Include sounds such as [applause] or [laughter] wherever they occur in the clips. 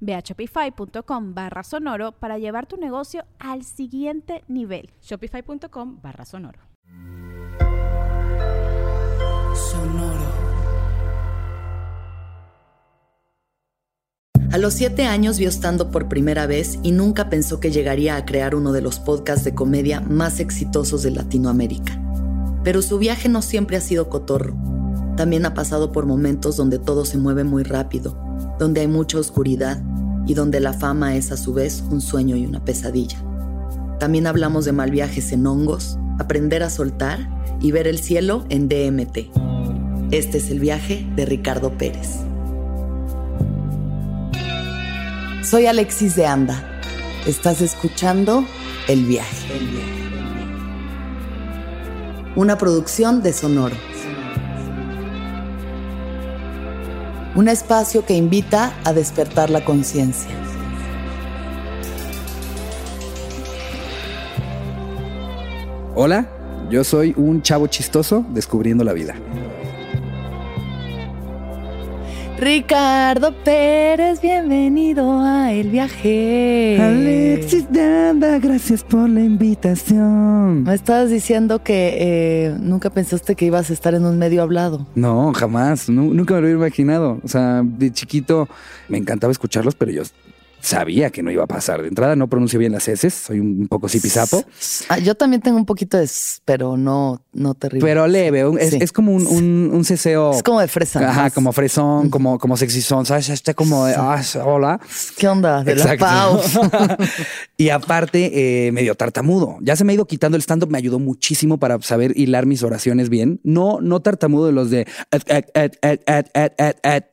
Ve a shopify.com barra sonoro para llevar tu negocio al siguiente nivel. Shopify.com barra sonoro. Sonoro. A los siete años vio estando por primera vez y nunca pensó que llegaría a crear uno de los podcasts de comedia más exitosos de Latinoamérica. Pero su viaje no siempre ha sido cotorro. También ha pasado por momentos donde todo se mueve muy rápido donde hay mucha oscuridad y donde la fama es a su vez un sueño y una pesadilla. También hablamos de mal viajes en hongos, aprender a soltar y ver el cielo en DMT. Este es el viaje de Ricardo Pérez. Soy Alexis de Anda. Estás escuchando El viaje. Una producción de Sonoro. Un espacio que invita a despertar la conciencia. Hola, yo soy un chavo chistoso descubriendo la vida. Ricardo Pérez, bienvenido a El Viaje. Alexis Danda, gracias por la invitación. Me estabas diciendo que eh, nunca pensaste que ibas a estar en un medio hablado. No, jamás, nunca me lo hubiera imaginado. O sea, de chiquito me encantaba escucharlos, pero yo sabía que no iba a pasar. De entrada no pronuncio bien las heces, soy un poco zipizapo. Ah, yo también tengo un poquito de, pero no, no terrible. Pero leve, es, como un, un, ceseo. Es como de fresa. Ajá, como fresón, como, como sexizón, ¿sabes? Este como de, ah, hola. ¿Qué onda? De la pau. [laughs] y aparte, eh, medio tartamudo. Ya se me ha ido quitando el stand-up, me ayudó muchísimo para saber hilar mis oraciones bien. No, no tartamudo de los de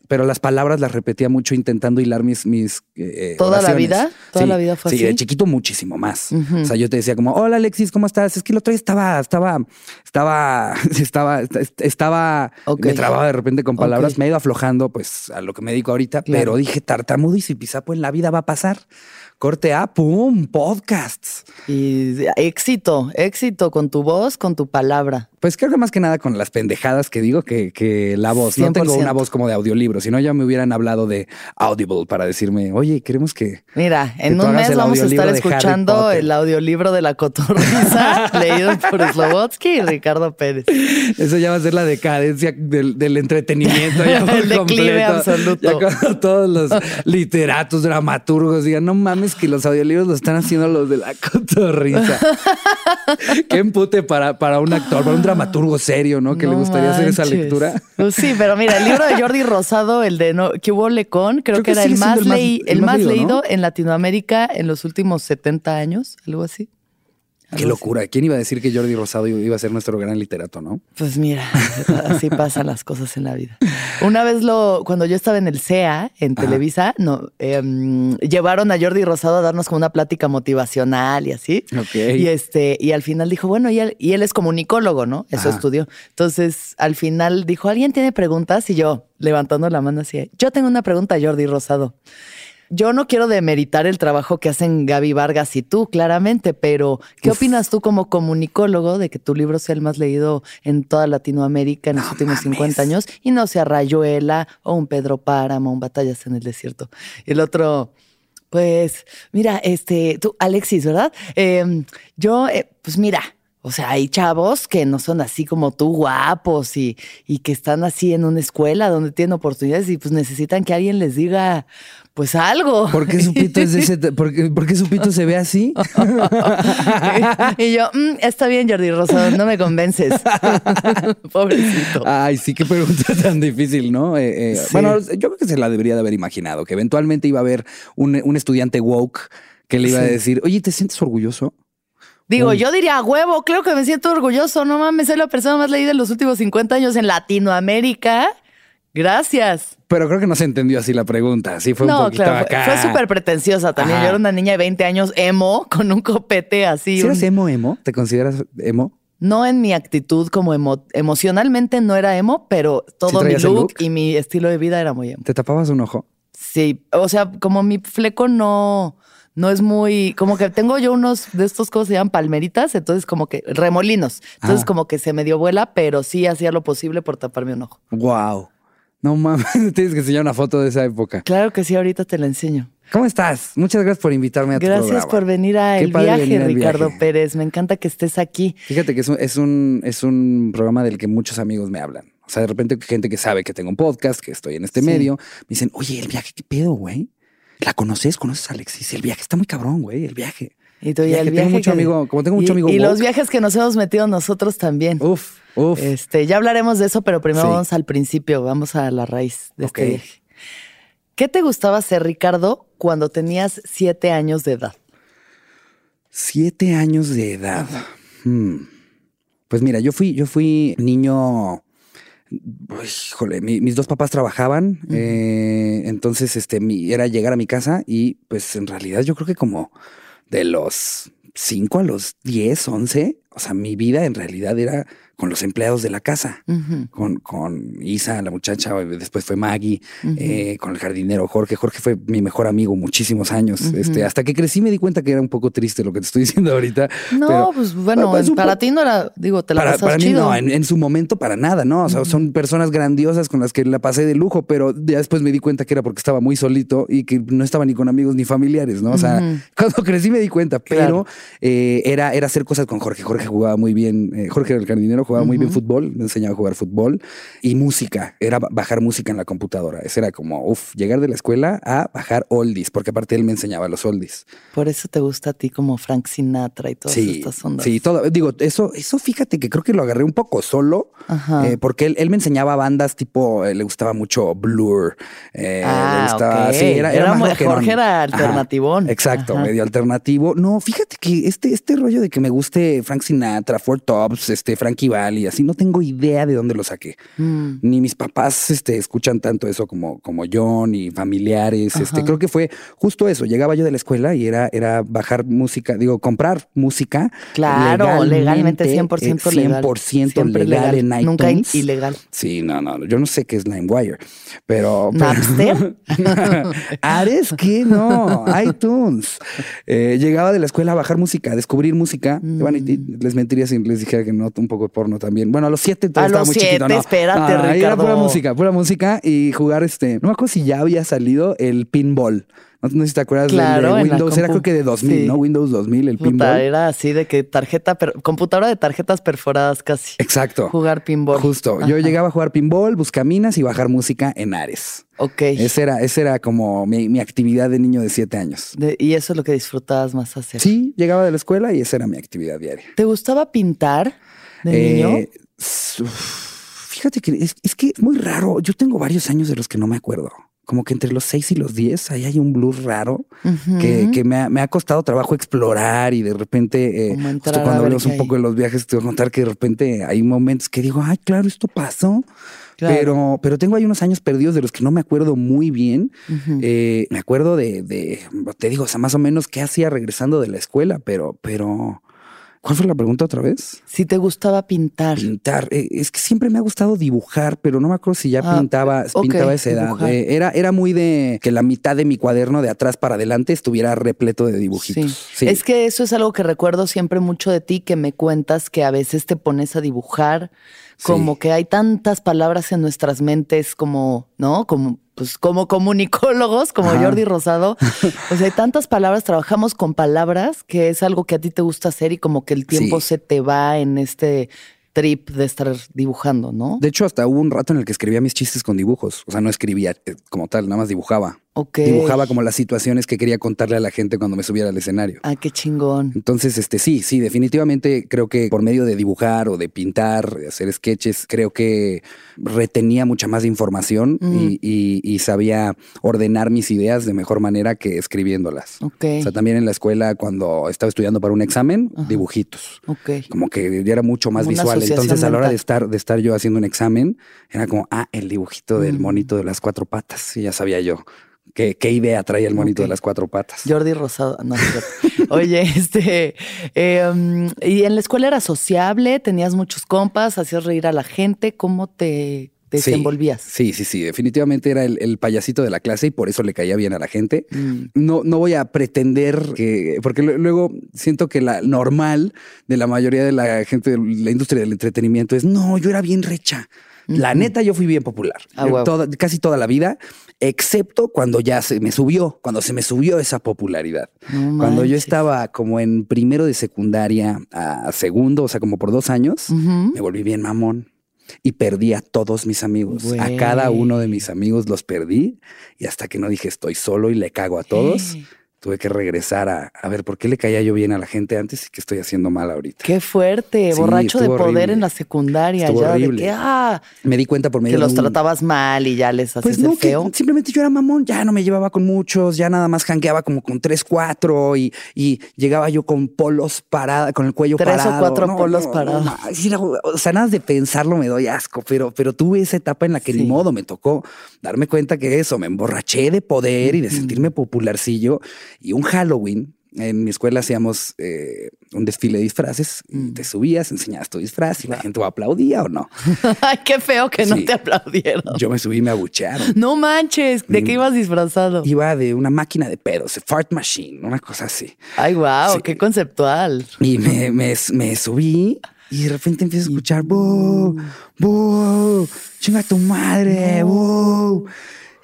pero las palabras las repetía mucho intentando hilar mis, mis eh, ¿Toda la vida? ¿Toda la vida fue así? Sí, de chiquito muchísimo más. O sea, yo te decía como, hola Alexis, ¿cómo estás? Es que el otro día estaba, estaba, estaba, [laughs] estaba, estaba, me trababa de repente con palabras, me he ido aflojando pues a lo que me dedico ahorita, pero dije tartamudo y si pisapo en la vida va a pasar. Corte A, pum, podcasts. Y éxito, éxito con tu voz, con tu palabra. Pues creo que más que nada con las pendejadas que digo que, la voz. No tengo una voz como de audiolibro, sino ya me hubieran hablado de Audible para decirme, oye, queremos que. Mira, en un mes vamos a estar escuchando el audiolibro de la cotorriza, [laughs] leído por Slobotsky y Ricardo Pérez. Eso ya va a ser la decadencia del, entretenimiento. Ya [laughs] el declive absoluto. Ya cuando todos los literatos, dramaturgos digan, no mames, que los audiolibros lo están haciendo los de la cotorriza. [laughs] Qué empute para, para un actor, para un dramaturgo serio, ¿no? Que le gustaría hacer esa lectura. Pues sí, pero mira, el libro de Jordi Rosado, el de no, que hubo Lecón, creo, que, era el más, el más, leído en Latinoamérica en los últimos 70 años, algo así. Qué locura. ¿Quién iba a decir que Jordi Rosado iba a ser nuestro gran literato, no? Pues mira, así pasan las cosas en la vida. Una vez lo, cuando yo estaba en el CEA, en Televisa, no, em, llevaron a Jordi Rosado a darnos como una plática motivacional y así. Y este, y al final dijo, bueno, y él, y él es comunicólogo, ¿no? Eso estudió. Entonces, al final dijo, ¿alguien tiene preguntas? Y yo, levantando la mano así, yo tengo una pregunta, Jordi Rosado. Yo no quiero demeritar el trabajo que hacen Gaby Vargas y tú, claramente, pero ¿qué opinas tú como comunicólogo de que tu libro sea el más leído en toda Latinoamérica en los últimos 50 años y no sea Rayuela o un Pedro Páramo, un Batallas en el Desierto? Y el otro, pues, mira, este, tú, Alexis, ¿verdad? Em, yo, eh, pues mira, o sea, hay chavos que no son así como tú, guapos y, y, que están así en una escuela donde tienen oportunidades y pues necesitan que alguien les diga, Pues algo. ¿Por qué su pito es de ese? ¿Por qué, por qué su pito se ve así? [laughs] y yo, "Mm, está bien, Jordi Rosado, no me convences. [laughs] Pobrecito. Ay, sí, qué pregunta [laughs] tan difícil, ¿no? Eh, eh, Sí. Bueno, yo creo que se la debería de haber imaginado, que eventualmente iba a haber un, un estudiante woke que le iba a decir, oye, ¿te sientes orgulloso? Digo, Uy. yo diría, huevo, creo que me siento orgulloso. No mames, soy la persona más leída en los últimos 50 años en Latinoamérica. Gracias. Pero creo que no se entendió así la pregunta. Sí fue un poquito claro, acá. fue súper pretenciosa también. Ajá. Yo era una niña de 20 años emo [laughs] con un copete así. ¿Sí un- eres emo, emo? ¿Te consideras emo? No en mi actitud como emo- emocionalmente no era emo, pero todo mi look? y mi estilo de vida era muy emo. ¿Te tapabas un ojo? Sí, o sea, como mi fleco no, no es muy, como que tengo yo unos de estos cosas se llaman palmeritas, entonces como que remolinos, entonces Ah. como que se me dio vuela, pero sí hacía lo posible por taparme un ojo. Wow. No mames, [laughs] tienes que enseñar una foto de esa época. Claro que sí, ahorita te la enseño. ¿Cómo estás? Muchas gracias por invitarme a tu Gracias por venir a Qué El Viaje, venir al Ricardo viaje. Pérez. Me encanta que estés aquí. Fíjate que es un, es un, es un programa del que muchos amigos me hablan. O sea, de repente gente que sabe que tengo un podcast, que estoy en este Sí. medio, me dicen, oye, el viaje, ¿qué pedo, güey? ¿La conoces? ¿Conoces a Alexis? El viaje está muy cabrón, güey, el viaje. Y tú, y Viaje, el tengo viaje mucho que- amigo- como tengo mucho y- amigo Y, woke. los viajes que nos hemos metido nosotros también. Uf, uf. Este, ya hablaremos de eso, pero primero Sí. vamos al principio, vamos a la raíz de Ok. este viaje. ¿Qué te gustaba hacer, Ricardo, cuando tenías siete años de edad? Siete años de edad. Hmm. Pues mira, yo fui, yo fui niño. Híjole, mi- mis dos papás trabajaban, eh, entonces este, mi- era llegar a mi casa y pues en realidad yo creo que como de los 5 a los 10, 11, o sea, mi vida en realidad era con los empleados de la casa, con, con Isa, la muchacha, después fue Maggie, eh, con el jardinero Jorge. Jorge fue mi mejor amigo muchísimos años. Este, hasta que crecí me di cuenta que era un poco triste lo que te estoy [laughs] diciendo ahorita. No, pero- pues bueno, pues, para ti no era, digo, te la para, pasas para mí chido. no, en, en su momento para nada, ¿no? O sea, son personas grandiosas con las que la pasé de lujo, pero ya después me di cuenta que era porque estaba muy solito y que no estaba ni con amigos ni familiares, ¿no? O sea, [laughs] cuando crecí me di cuenta, pero Claro. eh, era, era hacer cosas con Jorge. Jorge jugaba muy bien, eh, Jorge era el jardinero, jugaba muy bien fútbol, me enseñaba a jugar fútbol y música, era ba- bajar música en la computadora. Ese era como, uff, llegar de la escuela a bajar oldies, porque aparte él me enseñaba los oldies. Por eso te gusta a ti como Frank Sinatra y todas Sí, estas ondas. sí, todo. Digo, eso, eso fíjate que creo que lo agarré un poco solo, eh, porque él, él me enseñaba bandas tipo, eh, le gustaba mucho Blur, eh, Ah, le gustaba, sí, era, era, Era más. Jorge era alternativón. exacto, Ajá. medio alternativo. No, fíjate que este, este rollo de que me guste Frank Sinatra, Four Tops, este, Frankie Valli, así, no tengo idea de dónde lo saqué. Mm. Ni mis papás este, escuchan tanto eso como, como yo, ni familiares. Este, creo que fue justo eso. Llegaba yo de la escuela y era, era bajar música, digo, comprar música. Claro, legalmente, 100% eh, legal. 100% Siempre legal, en iTunes. Nunca ilegal. Sí, no, no, yo no sé qué es LimeWire, pero... ¿Napster? [laughs] Ares, ¿qué? No, iTunes. Eh, llegaba de la escuela a bajar música, a descubrir música. Mm. Bueno, y, y les mentiría si les dijera que no, un poco de porno también. Bueno, a los siete A todavía estaba los muy chiquito, siete, ¿no? espérate, No, ahí Era pura música, pura música y jugar este. No me acuerdo si ya había salido el pinball. No, no sé si te acuerdas Claro, de Windows. Era creo que de 2000, Sí. ¿no? Windows 2000, el Puta, pinball. era así de que tarjeta, per- computadora de tarjetas perforadas casi. Exacto. Jugar pinball. Justo. Yo llegaba a jugar pinball, buscaminas y bajar música en Ares. Ok. Ese era, ese era como mi, mi actividad de niño de siete años. De- y eso es lo que disfrutabas más hacer. Sí, llegaba de la escuela y esa era mi actividad diaria. ¿Te gustaba pintar de Eh, niño? Fíjate que es, es que es muy raro. Yo tengo varios años de los que no me acuerdo. Como que entre los 6 y los 10 ahí hay un blues raro que, que me, ha, me ha costado trabajo explorar y de repente, eh, justo cuando hablamos un poco de los viajes, te voy a contar que de repente hay momentos que digo, ay, claro, esto pasó. Claro. Pero, pero tengo ahí unos años perdidos de los que no me acuerdo muy bien. Eh, me acuerdo de, de, te digo, o sea, más o menos qué hacía regresando de la escuela, pero, pero, ¿cuál fue la pregunta otra vez? Si te gustaba pintar. Pintar. Eh, es que siempre me ha gustado dibujar, pero no me acuerdo si ya Ah, pintaba, ok, pintaba esa edad. Eh, era, era muy de que la mitad de mi cuaderno de atrás para adelante estuviera repleto de dibujitos. Sí. Sí. Es que eso es algo que recuerdo siempre mucho de ti, que me cuentas que a veces te pones a dibujar, como Sí. que hay tantas palabras en nuestras mentes como, ¿no? Como, pues como comunicólogos, como Ajá. Jordi Rosado. o [laughs] sea, hay tantas palabras, trabajamos con palabras, que es algo que a ti te gusta hacer y como que el tiempo Sí. se te va en este trip de estar dibujando, ¿no? De hecho, hasta hubo un rato en el que escribía mis chistes con dibujos. O sea, no escribía eh, como tal, nada más dibujaba. Dibujaba como las situaciones que quería contarle a la gente cuando me subiera al escenario. Ah, qué chingón. Entonces, este sí, sí, definitivamente creo que por medio de dibujar o de pintar, de hacer sketches, creo que retenía mucha más información Mm. y, y- y sabía ordenar mis ideas de mejor manera que escribiéndolas. Ok. O sea, también en la escuela, cuando estaba estudiando para un examen, dibujitos. Ok. Como que ya era mucho más Como visual. Entonces, a la hora de estar, de estar yo haciendo un examen, era como, ah, el dibujito del Mm. monito de las cuatro patas. Y ya sabía yo qué, qué idea traía el monito de las cuatro patas. Jordi Rosado. No. [laughs] Oye, este. eh, um, ¿Y en la escuela era sociable? ¿Tenías muchos compas? ¿Hacías reír a la gente? ¿Cómo te desenvolvías? Sí, sí, sí. Definitivamente era el, el payasito de la clase y por eso le caía bien a la gente. Mm. No, no voy a pretender que, porque lu- luego siento que la normal de la mayoría de la gente de la industria del entretenimiento es no, yo era bien recha. La neta, yo fui bien popular. Ah, toda- casi toda la vida, excepto cuando ya se me subió, cuando se me subió esa popularidad. No Cuando yo estaba como en primero de secundaria a segundo, o sea, como por dos años, me volví bien mamón y perdí a todos mis amigos. A cada uno de mis amigos los perdí y hasta que no dije estoy solo y le cago a todos, tuve que regresar a, a ver por qué le caía yo bien a la gente antes y qué estoy haciendo mal ahorita. Qué fuerte, Sí, borracho de poder horrible. en la secundaria. Estuvo ya horrible. de que, ah, Me di cuenta por medio que los de un- tratabas mal y ya les hacías Pues el no, que feo. simplemente yo era mamón, ya no me llevaba con muchos, ya nada más jangueaba como con tres, cuatro y, y llegaba yo con polos parados, con el cuello Tres o parado. cuatro polos parados. ma, sí, era- o sea, nada de pensarlo me doy asco, pero, pero tuve esa etapa en la que Sí. ni modo me tocó darme cuenta que eso, me emborraché de poder y de sentirme popularcillo y un Halloween. En mi escuela hacíamos eh, un desfile de disfraces y Mm. te subías, enseñabas tu disfraz y la gente o aplaudía o no. [laughs] Ay, qué feo que no te aplaudieron. Yo me subí y me abuchearon. No manches, ¿de qué ibas disfrazado? Iba de una máquina de pedos, fart machine, una cosa así. Ay, wow, Sí. qué conceptual. Y me, me, me subí y de repente empiezo a escuchar, ¡bu! ¡bu! ¡Chinga tu madre! ¡bu!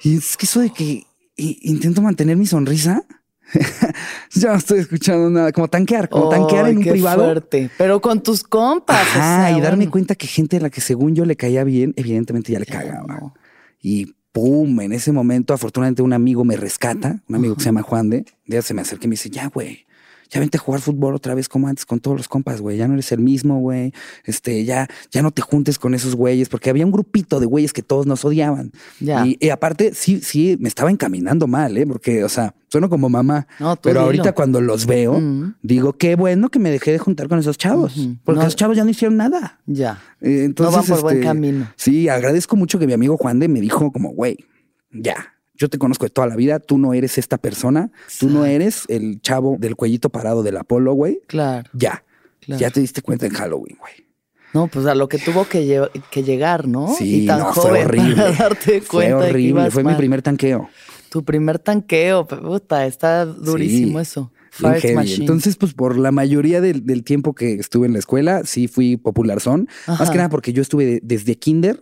Y es que eso de que intento mantener mi sonrisa, [laughs] ya no estoy escuchando nada, como tanquear, como tanquear en un qué privado. fuerte. Pero con tus compas. o Ajá, sea, y darme bueno. cuenta que gente a la que según yo le caía bien, evidentemente ya le cagaba. no. Y pum, en ese momento, afortunadamente, un amigo me rescata, un amigo que se llama Juan de, ya se me acerca y me dice, ya, güey, ya vente a jugar fútbol otra vez como antes con todos los compas, güey, ya no eres el mismo, güey, este, ya, ya no te juntes con esos güeyes, porque había un grupito de güeyes que todos nos odiaban. Ya. Y, y aparte, sí, sí, me estaba encaminando mal, ¿eh? Porque, o sea, sueno como mamá, No, tú pero dilo. ahorita cuando los veo, digo, qué bueno que me dejé de juntar con esos chavos, porque No. esos chavos ya no hicieron nada. Ya. Eh, Entonces, van por buen este, camino. Sí, agradezco mucho que mi amigo Juan de me dijo como, güey, ya, yo te conozco de toda la vida, tú no eres esta persona, tú no eres el chavo del cuellito parado del Apolo, güey. Claro. Ya, Claro. ya te diste cuenta en Halloween, güey. No, pues a lo que tuvo que, lle- que llegar, ¿no? Sí, y tan no, joven fue horrible. para [laughs] darte Fue cuenta de que horrible, ibas fue mi primer tanqueo. Tu primer tanqueo, puta, está durísimo Sí, eso. Entonces, pues por la mayoría del, del tiempo que estuve en la escuela, sí fui popular son. Más que nada porque yo estuve de- desde kinder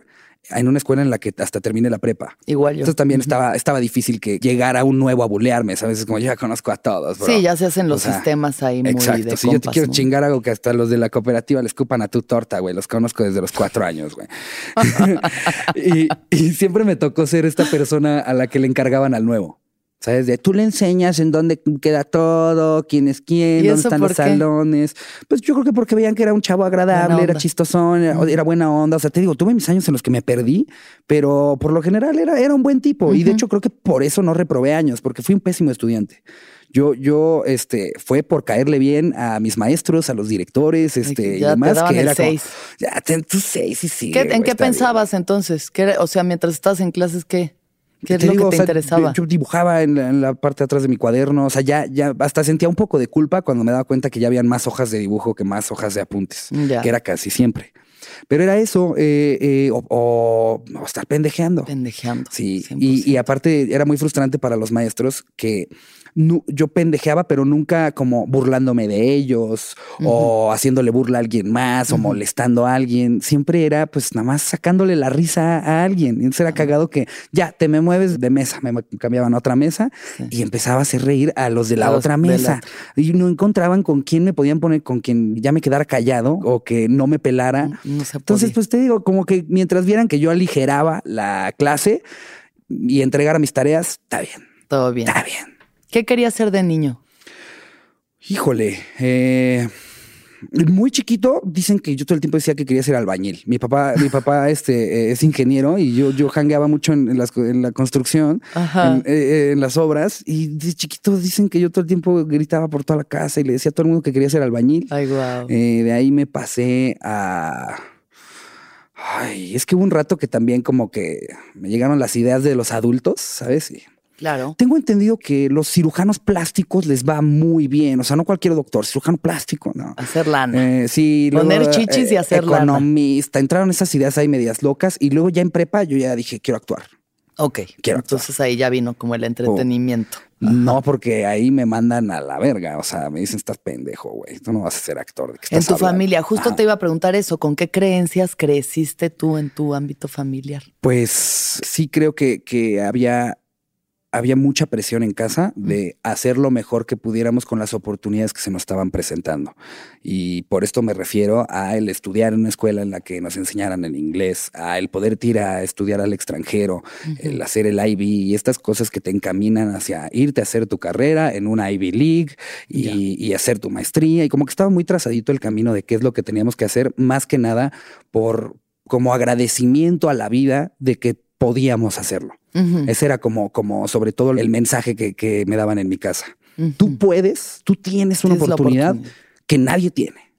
en una escuela en la que hasta terminé la prepa. Igual yo. Entonces también estaba, estaba difícil que llegara un nuevo a bulearme, ¿sabes? Es como yo ya conozco a todos. bro. Sí, ya se hacen los O sea, sistemas ahí muy Exacto. de si yo te quiero ¿no? chingar algo que hasta los de la cooperativa le escupan a tu torta, güey. Los conozco desde los cuatro años, güey. [laughs] y, y siempre me tocó ser esta persona a la que le encargaban al nuevo. ¿Sabes? De tú le enseñas en dónde queda todo, quién es quién, ¿Y dónde están los qué? salones. Pues yo creo que porque veían que era un chavo agradable, era chistosón, era, era buena onda. O sea, te digo, tuve mis años en los que me perdí, pero por lo general era, era un buen tipo. Y de hecho creo que por eso no reprobé años, porque fui un pésimo estudiante. Yo, yo, este, fue por caerle bien a mis maestros, a los directores, este, y ya te demás, daban que el era como, seis. ya, ten tus seis y sí. ¿Qué- ¿En qué pensabas entonces? ¿Qué era- o sea, mientras estabas en clases, ¿qué? ¿Qué es Te lo digo, que te o sea, interesaba? Yo dibujaba en la, en la parte de atrás de mi cuaderno, o sea, ya, ya hasta sentía un poco de culpa cuando me daba cuenta que ya habían más hojas de dibujo que más hojas de apuntes, Ya. que era casi siempre. Pero era eso, eh, eh, o, o- o estar pendejeando. Pendejeando. Sí, 100%. y, y aparte era muy frustrante para los maestros que nu- yo pendejeaba, pero nunca como burlándome de ellos o haciéndole burla a alguien más o molestando a alguien. Siempre era pues nada más sacándole la risa a alguien. Y entonces era cagado que ya te me mueves de mesa, me cambiaban a otra mesa Sí. y empezaba a hacer reír a los de la los otra la mesa. Y no encontraban con quién me podían poner, con quien ya me quedara callado o que no me pelara. No se Entonces, pues te digo, como que mientras vieran que yo aligeraba la clase y entregara mis tareas, está bien. Todo bien. Está bien. ¿Qué querías ser de niño? Híjole, eh, muy chiquito dicen que yo todo el tiempo decía que quería ser albañil. Mi papá, mi papá [laughs] este, eh, es ingeniero y yo, yo jangueaba mucho en, la construcción, en, eh, en, las obras. Y de chiquito dicen que yo todo el tiempo gritaba por toda la casa y le decía a todo el mundo que quería ser albañil. Ay, wow. de ahí me pasé a... Ay, es que hubo un rato que también como que me llegaron las ideas de los adultos, ¿sabes? Y Claro. Tengo entendido que los cirujanos plásticos les va muy bien. O sea, no cualquier doctor, cirujano plástico, ¿no? Hacer lana. Eh, sí, Poner chichis y hacer economista. Entraron esas ideas ahí medias locas y luego ya en prepa yo ya dije, quiero actuar. Ok. Quiero Entonces ahí ya vino como el entretenimiento. No, porque ahí me mandan a la verga. O sea, me dicen, estás pendejo, güey. Tú no vas a ser actor. en tu familia, justo te iba a preguntar eso. ¿Con qué creencias creciste tú en tu ámbito familiar? Pues sí creo que, que había había mucha presión en casa de hacer lo mejor que pudiéramos con las oportunidades que se nos estaban presentando. Y por esto me refiero a el estudiar en una escuela en la que nos enseñaran el inglés, a el poder ir a estudiar al extranjero, el hacer el IB y estas cosas que te encaminan hacia irte a hacer tu carrera en una Ivy League y, y hacer tu maestría. Y como que estaba muy trazadito el camino de qué es lo que teníamos que hacer, más que nada por como agradecimiento a la vida de que podíamos hacerlo. Ese era como, como sobre todo el mensaje que, me daban en mi casa. Tú puedes, tú tienes una oportunidad, que nadie tiene.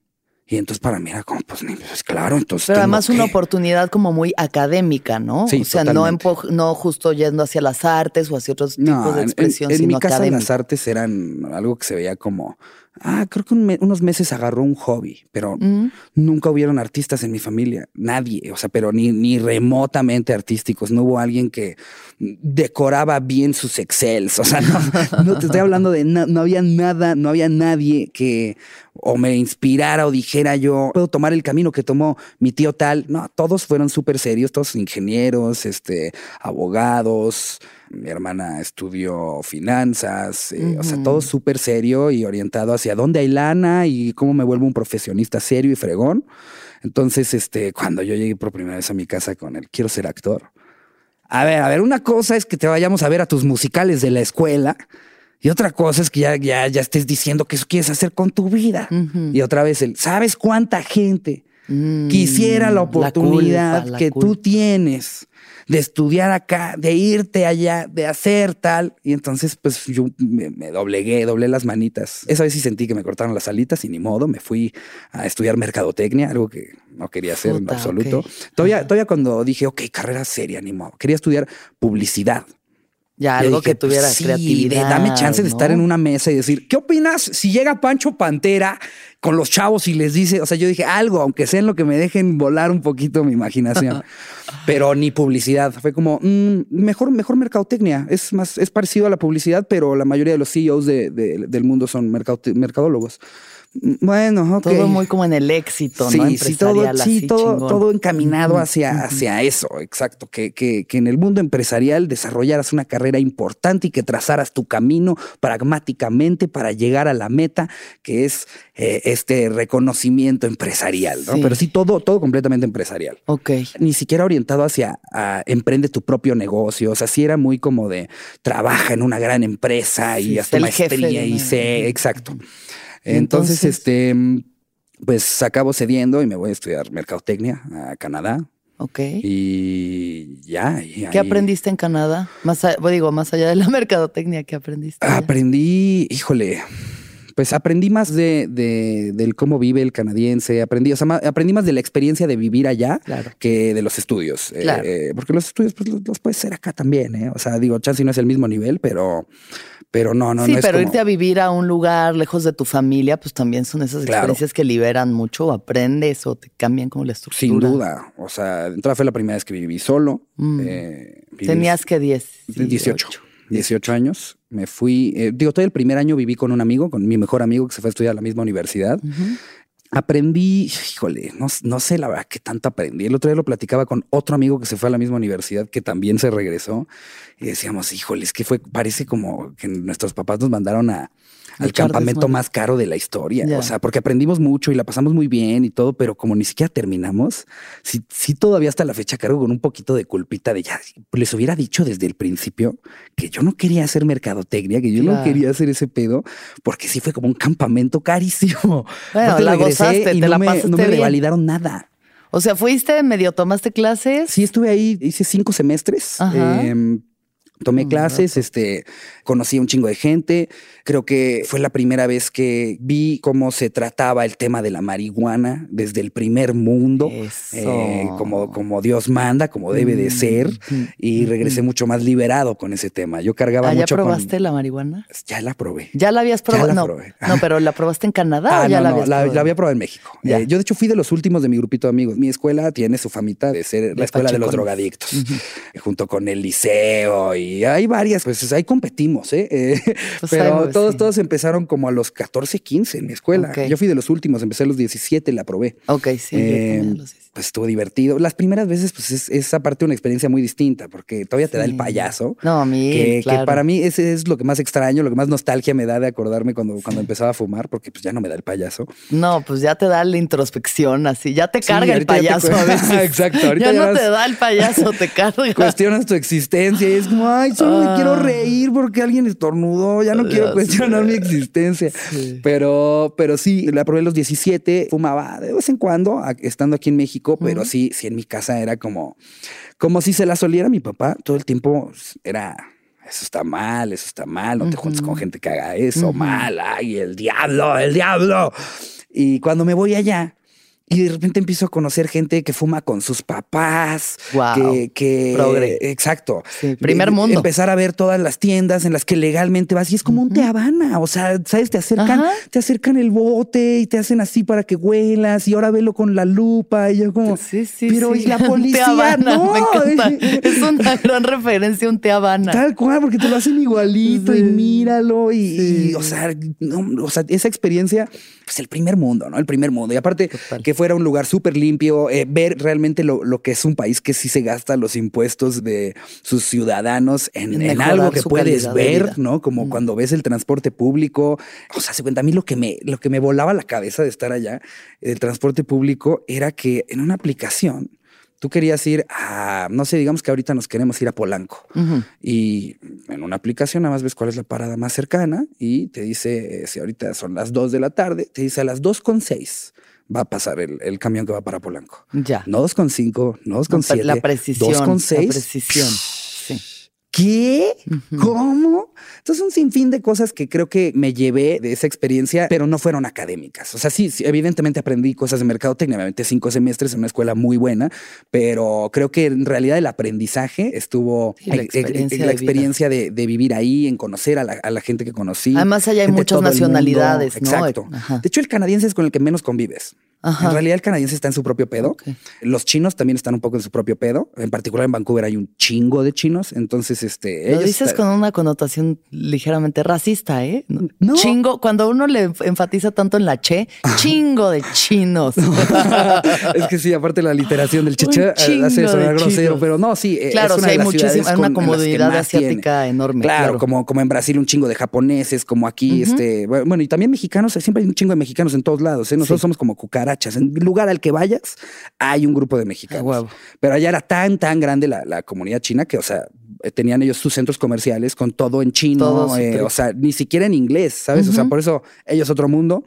Y entonces para mí era como, pues, pues claro, entonces. Pero además una oportunidad como muy académica, ¿no? Sí, o sea, no, no justo yendo hacia las artes o hacia otros tipos de expresión. En, en mi casa las artes eran algo que se veía como Ah, creo que unos meses agarró un hobby, pero mm. nunca hubieron artistas en mi familia, nadie, o sea, pero ni, ni remotamente artísticos. No hubo alguien que decoraba bien sus excels, o sea, no, te estoy hablando de no había nada, no había nadie que o me inspirara o dijera yo puedo tomar el camino que tomó mi tío tal. No, todos fueron súper serios, todos ingenieros, este, abogados mi hermana estudió finanzas, eh, o sea, todo súper serio y orientado hacia dónde hay lana y cómo me vuelvo un profesionista serio y fregón. Entonces, este, cuando yo llegué por primera vez a mi casa con él, quiero ser actor. A ver, a ver, una cosa es que te vayamos a ver a tus musicales de la escuela y otra cosa es que ya, ya, ya estés diciendo que eso quieres hacer con tu vida. Y otra vez, el, ¿sabes cuánta gente mm, quisiera la oportunidad que tú tienes? de estudiar acá, de irte allá, de hacer tal. Y entonces, pues yo me, doblegué, doblé las manitas. Esa vez sí sentí que me cortaron las alitas y ni modo. Me fui a estudiar mercadotecnia, algo que no quería hacer en absoluto. Todavía, todavía cuando dije, ok, carrera seria, ni modo. Quería estudiar publicidad. Ya, algo que pues tuviera creatividad. Dame chance de estar en una mesa y decir, ¿qué opinas si llega Pancho Pantera con los chavos y les dice, o sea, yo dije algo, aunque sea en lo que me dejen volar un poquito mi imaginación, [laughs] pero ni publicidad. Fue como, mm, mejor, mejor mercadotecnia. Es más, es parecido a la publicidad, pero la mayoría de los CEOs del mundo son mercadólogos. Bueno, Todo muy como en el éxito, ¿no? Sí, todo, sí, todo, todo encaminado hacia, hacia eso, exacto. Que, que, que, en el mundo empresarial desarrollaras una carrera importante y que trazaras tu camino pragmáticamente para llegar a la meta, que es eh, este reconocimiento empresarial, ¿no? Pero sí, todo, todo completamente empresarial. Ok. Ni siquiera orientado hacia emprende tu propio negocio. O sea, sí era muy como de trabaja en una gran empresa y hasta maestría y sé, exacto. Entonces, este, pues acabo cediendo y me voy a estudiar mercadotecnia a Canadá. Ok. Y ya. ¿Qué aprendiste en Canadá? Más, digo, más allá de la [laughs] mercadotecnia, ¿qué aprendiste? Aprendí, híjole, pues aprendí más de, de, del cómo vive el canadiense, aprendí, o sea, aprendí más de la experiencia de vivir allá que de los estudios. Eh, eh, porque los estudios pues, los, puedes hacer acá también, ¿eh? O sea, digo, chance no es el mismo nivel, pero, pero no, no, sí, no pero irte a vivir a un lugar lejos de tu familia, pues también son esas experiencias que liberan mucho, aprendes o te cambian como la estructura. Sin duda. O sea, entrada fue la primera vez que viví solo. Mm. Eh, Tenías que 10. 18. 18 años. Me fui, eh, digo, todo el primer año viví con un amigo, con mi mejor amigo que se fue a estudiar a la misma universidad. Aprendí, híjole, no, no, sé la verdad qué tanto aprendí. El otro día lo platicaba con otro amigo que se fue a la misma universidad, que también se regresó. Y decíamos, híjole, es que fue, parece como que nuestros papás nos mandaron a, al campamento más caro de la historia. O sea, porque aprendimos mucho y la pasamos muy bien y todo, pero como ni siquiera terminamos, sí, sí todavía hasta la fecha cargo con un poquito de culpita de ya, les hubiera dicho desde el principio que yo no quería hacer mercadotecnia, que yo no quería hacer ese pedo, porque sí fue como un campamento carísimo. [laughs] Bueno, la gozaste, y te no la me, pasaste no me bien. revalidaron nada. O sea, fuiste, medio tomaste clases. Sí, estuve ahí, hice cinco semestres. Ajá. Em, tomé clases, este, conocí a un chingo de gente. Creo que fue la primera vez que vi cómo se trataba el tema de la marihuana desde el primer mundo, eh, como, como Dios manda, como debe de ser. Y regresé mucho más liberado con ese tema. Yo cargaba ¿Ah, ya mucho con- probaste la marihuana? Ya la probé. ¿Ya la habías probado? la no, probé. no, pero ¿la probaste en Canadá Ah, o ya no, la no, habías la, probado? la había probado en México. Ya. Eh, yo, de hecho, fui de los últimos de mi grupito de amigos. Mi escuela tiene su famita de ser la escuela de los drogadictos, junto con el liceo y hay varias, pues ahí competimos, ¿eh? Eh, [laughs] Pues pero pues, todos, sí. todos empezaron como a los 14, 15 en mi escuela. Ok. Yo fui de los últimos, empecé a los 17, la probé. Ok, sí. yo Eh, también lo sé. Pues estuvo divertido. Las primeras veces, pues es, es aparte una experiencia muy distinta, porque todavía te da el payaso. No, a mí, Que, que para mí ese es lo que más extraño, lo que más nostalgia me da de acordarme cuando, cuando empezaba a fumar, porque pues ya no me da el payaso. No, pues ya te da la introspección así. Ya te Sí, carga el te payaso cu- a [laughs] veces. Exacto, ahorita ya ya no te da el payaso, te carga. Cuestionas tu existencia y es como, ay, solo me Ah. quiero reír porque alguien estornudó, ya no quiero Ya cuestionar sé. mi existencia. Sí. Pero, pero sí, la probé a los 17, fumaba de vez en cuando, estando aquí en México, pero sí, sí en mi casa era como, como si se la soliera mi papá, todo el tiempo era... Eso está mal, eso está mal, no te juntes con gente que haga eso, mal, ay, el diablo, el diablo. Y cuando me voy allá, y de repente empiezo a conocer gente que fuma con sus papás, Guau. que, que Progre. exacto. Sí, primer De- mundo. Empezar a ver todas las tiendas en las que legalmente vas y es como un te habana. O sea, sabes, te acercan, Ajá. te acercan el bote y te hacen así para que huelas y ahora velo con la lupa. Y yo como, Sí, sí, pero sí. y la [laughs] policía, Habana, no. Me encanta. Es una [laughs] gran referencia un té Habana. Tal cual, porque te lo hacen igualito y míralo. Y, o, sea, no, o sea, esa experiencia, pues el primer mundo, ¿no? El primer mundo. Y aparte, Total. que fuera un lugar súper limpio, eh, ver realmente lo, lo que es un país que sí se gasta los impuestos de sus ciudadanos en, En algo que puedes ver. ¿no? Como Mm. cuando ves el transporte público. O sea, se cuenta, a mí lo que me, lo que me volaba la cabeza de estar allá, el transporte público, era que en una aplicación tú querías ir a, no sé, digamos que ahorita nos queremos ir a Polanco. Y en una aplicación nada más ves cuál es la parada más cercana y te dice, eh, si ahorita son las 2 de la tarde, te dice a las 2 con 6 va a pasar el, el camión que va para Polanco. Ya. No 2 con 5, no 2 con No, 7. La precisión. 2 con La 6. precisión. ¿Qué? ¿Cómo? Entonces, un sinfín de cosas que creo que me llevé de esa experiencia, pero no fueron académicas. O sea, sí, sí, evidentemente aprendí cosas de mercadotecnia, me aventé cinco semestres en una escuela muy buena, pero creo que en realidad el aprendizaje estuvo Sí, la experiencia la de experiencia de, de vivir ahí, en conocer a la, a la gente que conocí. Además, allá hay muchas nacionalidades, ¿no? Exacto. Ajá. De hecho, el canadiense es con el que menos convives. Ajá. En realidad, el canadiense está en su propio pedo. Los chinos también están un poco en su propio pedo. En particular, en Vancouver hay un chingo de chinos. Entonces, este. Lo ellos dices con una connotación ligeramente racista, ¿eh? No. Chingo, cuando uno le enfatiza tanto en la che, chingo de chinos. [laughs] es que sí, aparte la literación del cheche chingo hace sonar grosero, chinos. pero no, sí. eh, claro, es una sí, hay las muchísima, ciudades hay una tiene. asiática enorme. Claro, Claro, Como, como en Brasil un chingo de japoneses, como aquí, este, bueno, y también mexicanos, siempre hay un chingo de mexicanos en todos lados, ¿eh? nosotros Sí. somos como en lugar al que vayas hay un grupo de mexicanos. A huevo. Pero allá era tan, tan grande la, la comunidad china que, o sea, tenían ellos sus centros comerciales con todo en chino, Todo eh, o sea, ni siquiera en inglés, ¿sabes? O sea, por eso ellos otro mundo.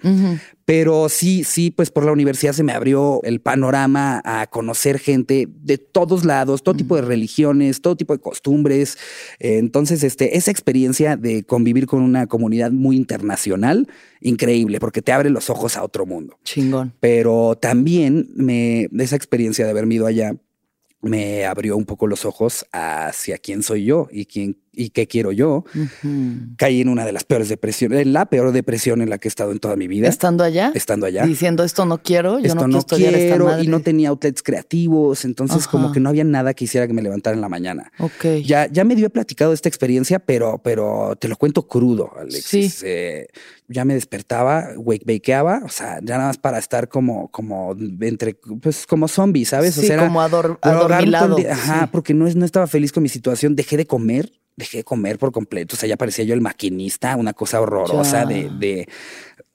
Pero sí, sí, pues por la universidad se me abrió el panorama a conocer gente de todos lados, todo tipo de religiones, todo tipo de costumbres. Eh, Entonces, este, esa experiencia de convivir con una comunidad muy internacional, increíble, porque te abre los ojos a otro mundo. Chingón. Pero también me, esa experiencia de haberme ido allá me abrió un poco los ojos hacia quién soy yo y quién y qué quiero yo. Caí en una de las peores depresiones, en la peor depresión en la que he estado en toda mi vida, Estando allá, estando allá diciendo esto no quiero, yo esto no no, quiero estudiar esta quiero madre. y no tenía outlets creativos, entonces Ajá. como que no había nada que hiciera que me levantara en la mañana. Ok. Ya, ya medio he platicado esta experiencia, pero, pero te lo cuento crudo, Alexis. Sí. Eh, ya me despertaba, wake bakeaba, o sea, ya nada más para estar como, como entre, pues como zombie, ¿sabes? o Sí, sea, era como ador- adormilado. Ajá, Sí. porque no, no estaba feliz con mi situación, dejé de comer. Dejé de comer por completo. O sea, ya parecía yo el maquinista, una cosa horrorosa de, de,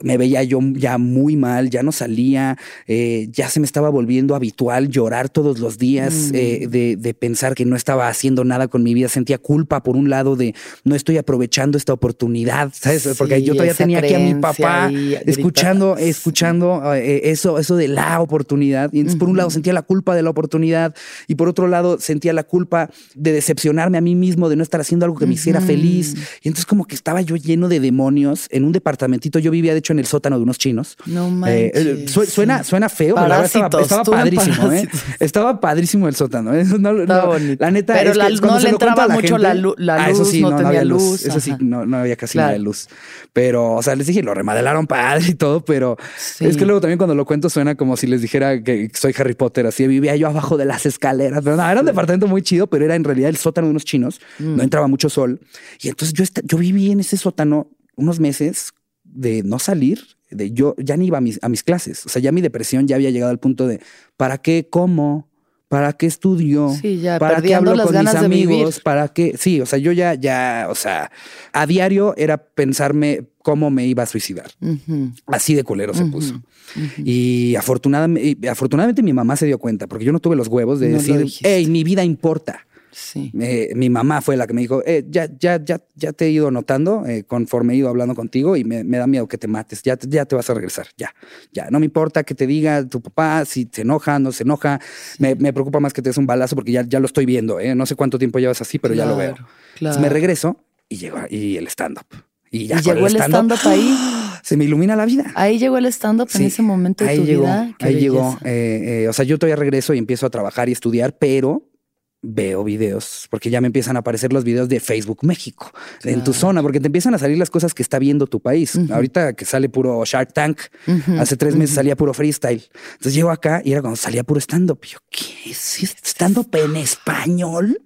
me veía yo ya muy mal, ya no salía, eh, ya se me estaba volviendo habitual llorar todos los días, mm. eh, de, de, pensar que no estaba haciendo nada con mi vida. Sentía culpa, por un lado, de no estoy aprovechando esta oportunidad, ¿sabes? Porque yo todavía tenía aquí a mi papá escuchando, escuchando eh, eso, eso de la oportunidad. Y entonces, por un lado, sentía la culpa de la oportunidad y por otro lado, sentía la culpa de decepcionarme a mí mismo, de no estar haciendo algo que me hiciera feliz. Y entonces, como que estaba yo lleno de demonios en un departamentito. Yo vivía, de hecho, en el sótano de unos chinos. No eh, eh, manches. suena, suena feo, pero la estaba, estaba padrísimo, ¿eh? Estaba padrísimo el sótano. ¿eh? [laughs] No, la neta pero es que no le entraba mucho la, luz, ah, eso sí, no, tenía luz. Eso sí, no, había casi nada de luz. Pero, o sea, les dije, lo remodelaron padre y todo, pero es que luego también cuando lo cuento suena como si les dijera que soy Harry Potter, así vivía yo abajo de las escaleras. Pero no, era un departamento muy chido, pero era en realidad el sótano de unos chinos. No mm. entraba mucho sol. Y entonces yo, yo viví en ese sótano unos meses de no salir, de yo ya ni iba a mis, a mis clases. O sea, ya mi depresión ya había llegado al punto de ¿para qué como? ¿Para qué estudio? Sí, ya ¿Para qué hablo las con ganas mis amigos? ¿Para qué? Sí, o sea, yo ya, ya, o sea, a diario era pensarme cómo me iba a suicidar. Así de culero se puso. Y afortunadamente, afortunadamente mi mamá se dio cuenta, porque yo no tuve los huevos de decir, hey, mi vida importa. Sí. mi mamá fue la que me dijo, eh, ya, ya, ya, ya te he ido notando eh, conforme he ido hablando contigo y me, da miedo que te mates. Ya, ya te vas a regresar. Ya, ya. No me importa que te diga tu papá si se enoja, no se enoja. Me, preocupa más que te des un balazo porque ya, ya lo estoy viendo. ¿eh? No sé cuánto tiempo llevas así, pero ya lo veo. me regreso y llegó y el stand-up. Y ya llegó el stand-up ahí. Se me ilumina la vida. Ahí llegó el stand-up en ese momento de ahí tu llegó, vida. ahí llegó. o sea, yo todavía regreso y empiezo a trabajar y estudiar, pero veo videos, porque ya me empiezan a aparecer los videos de Facebook México, en tu zona, porque te empiezan a salir las cosas que está viendo tu país. Ahorita que sale puro Shark Tank, hace tres meses salía puro freestyle. Entonces llego acá y era cuando salía puro stand-up. Yo, ¿qué es stand-up en español?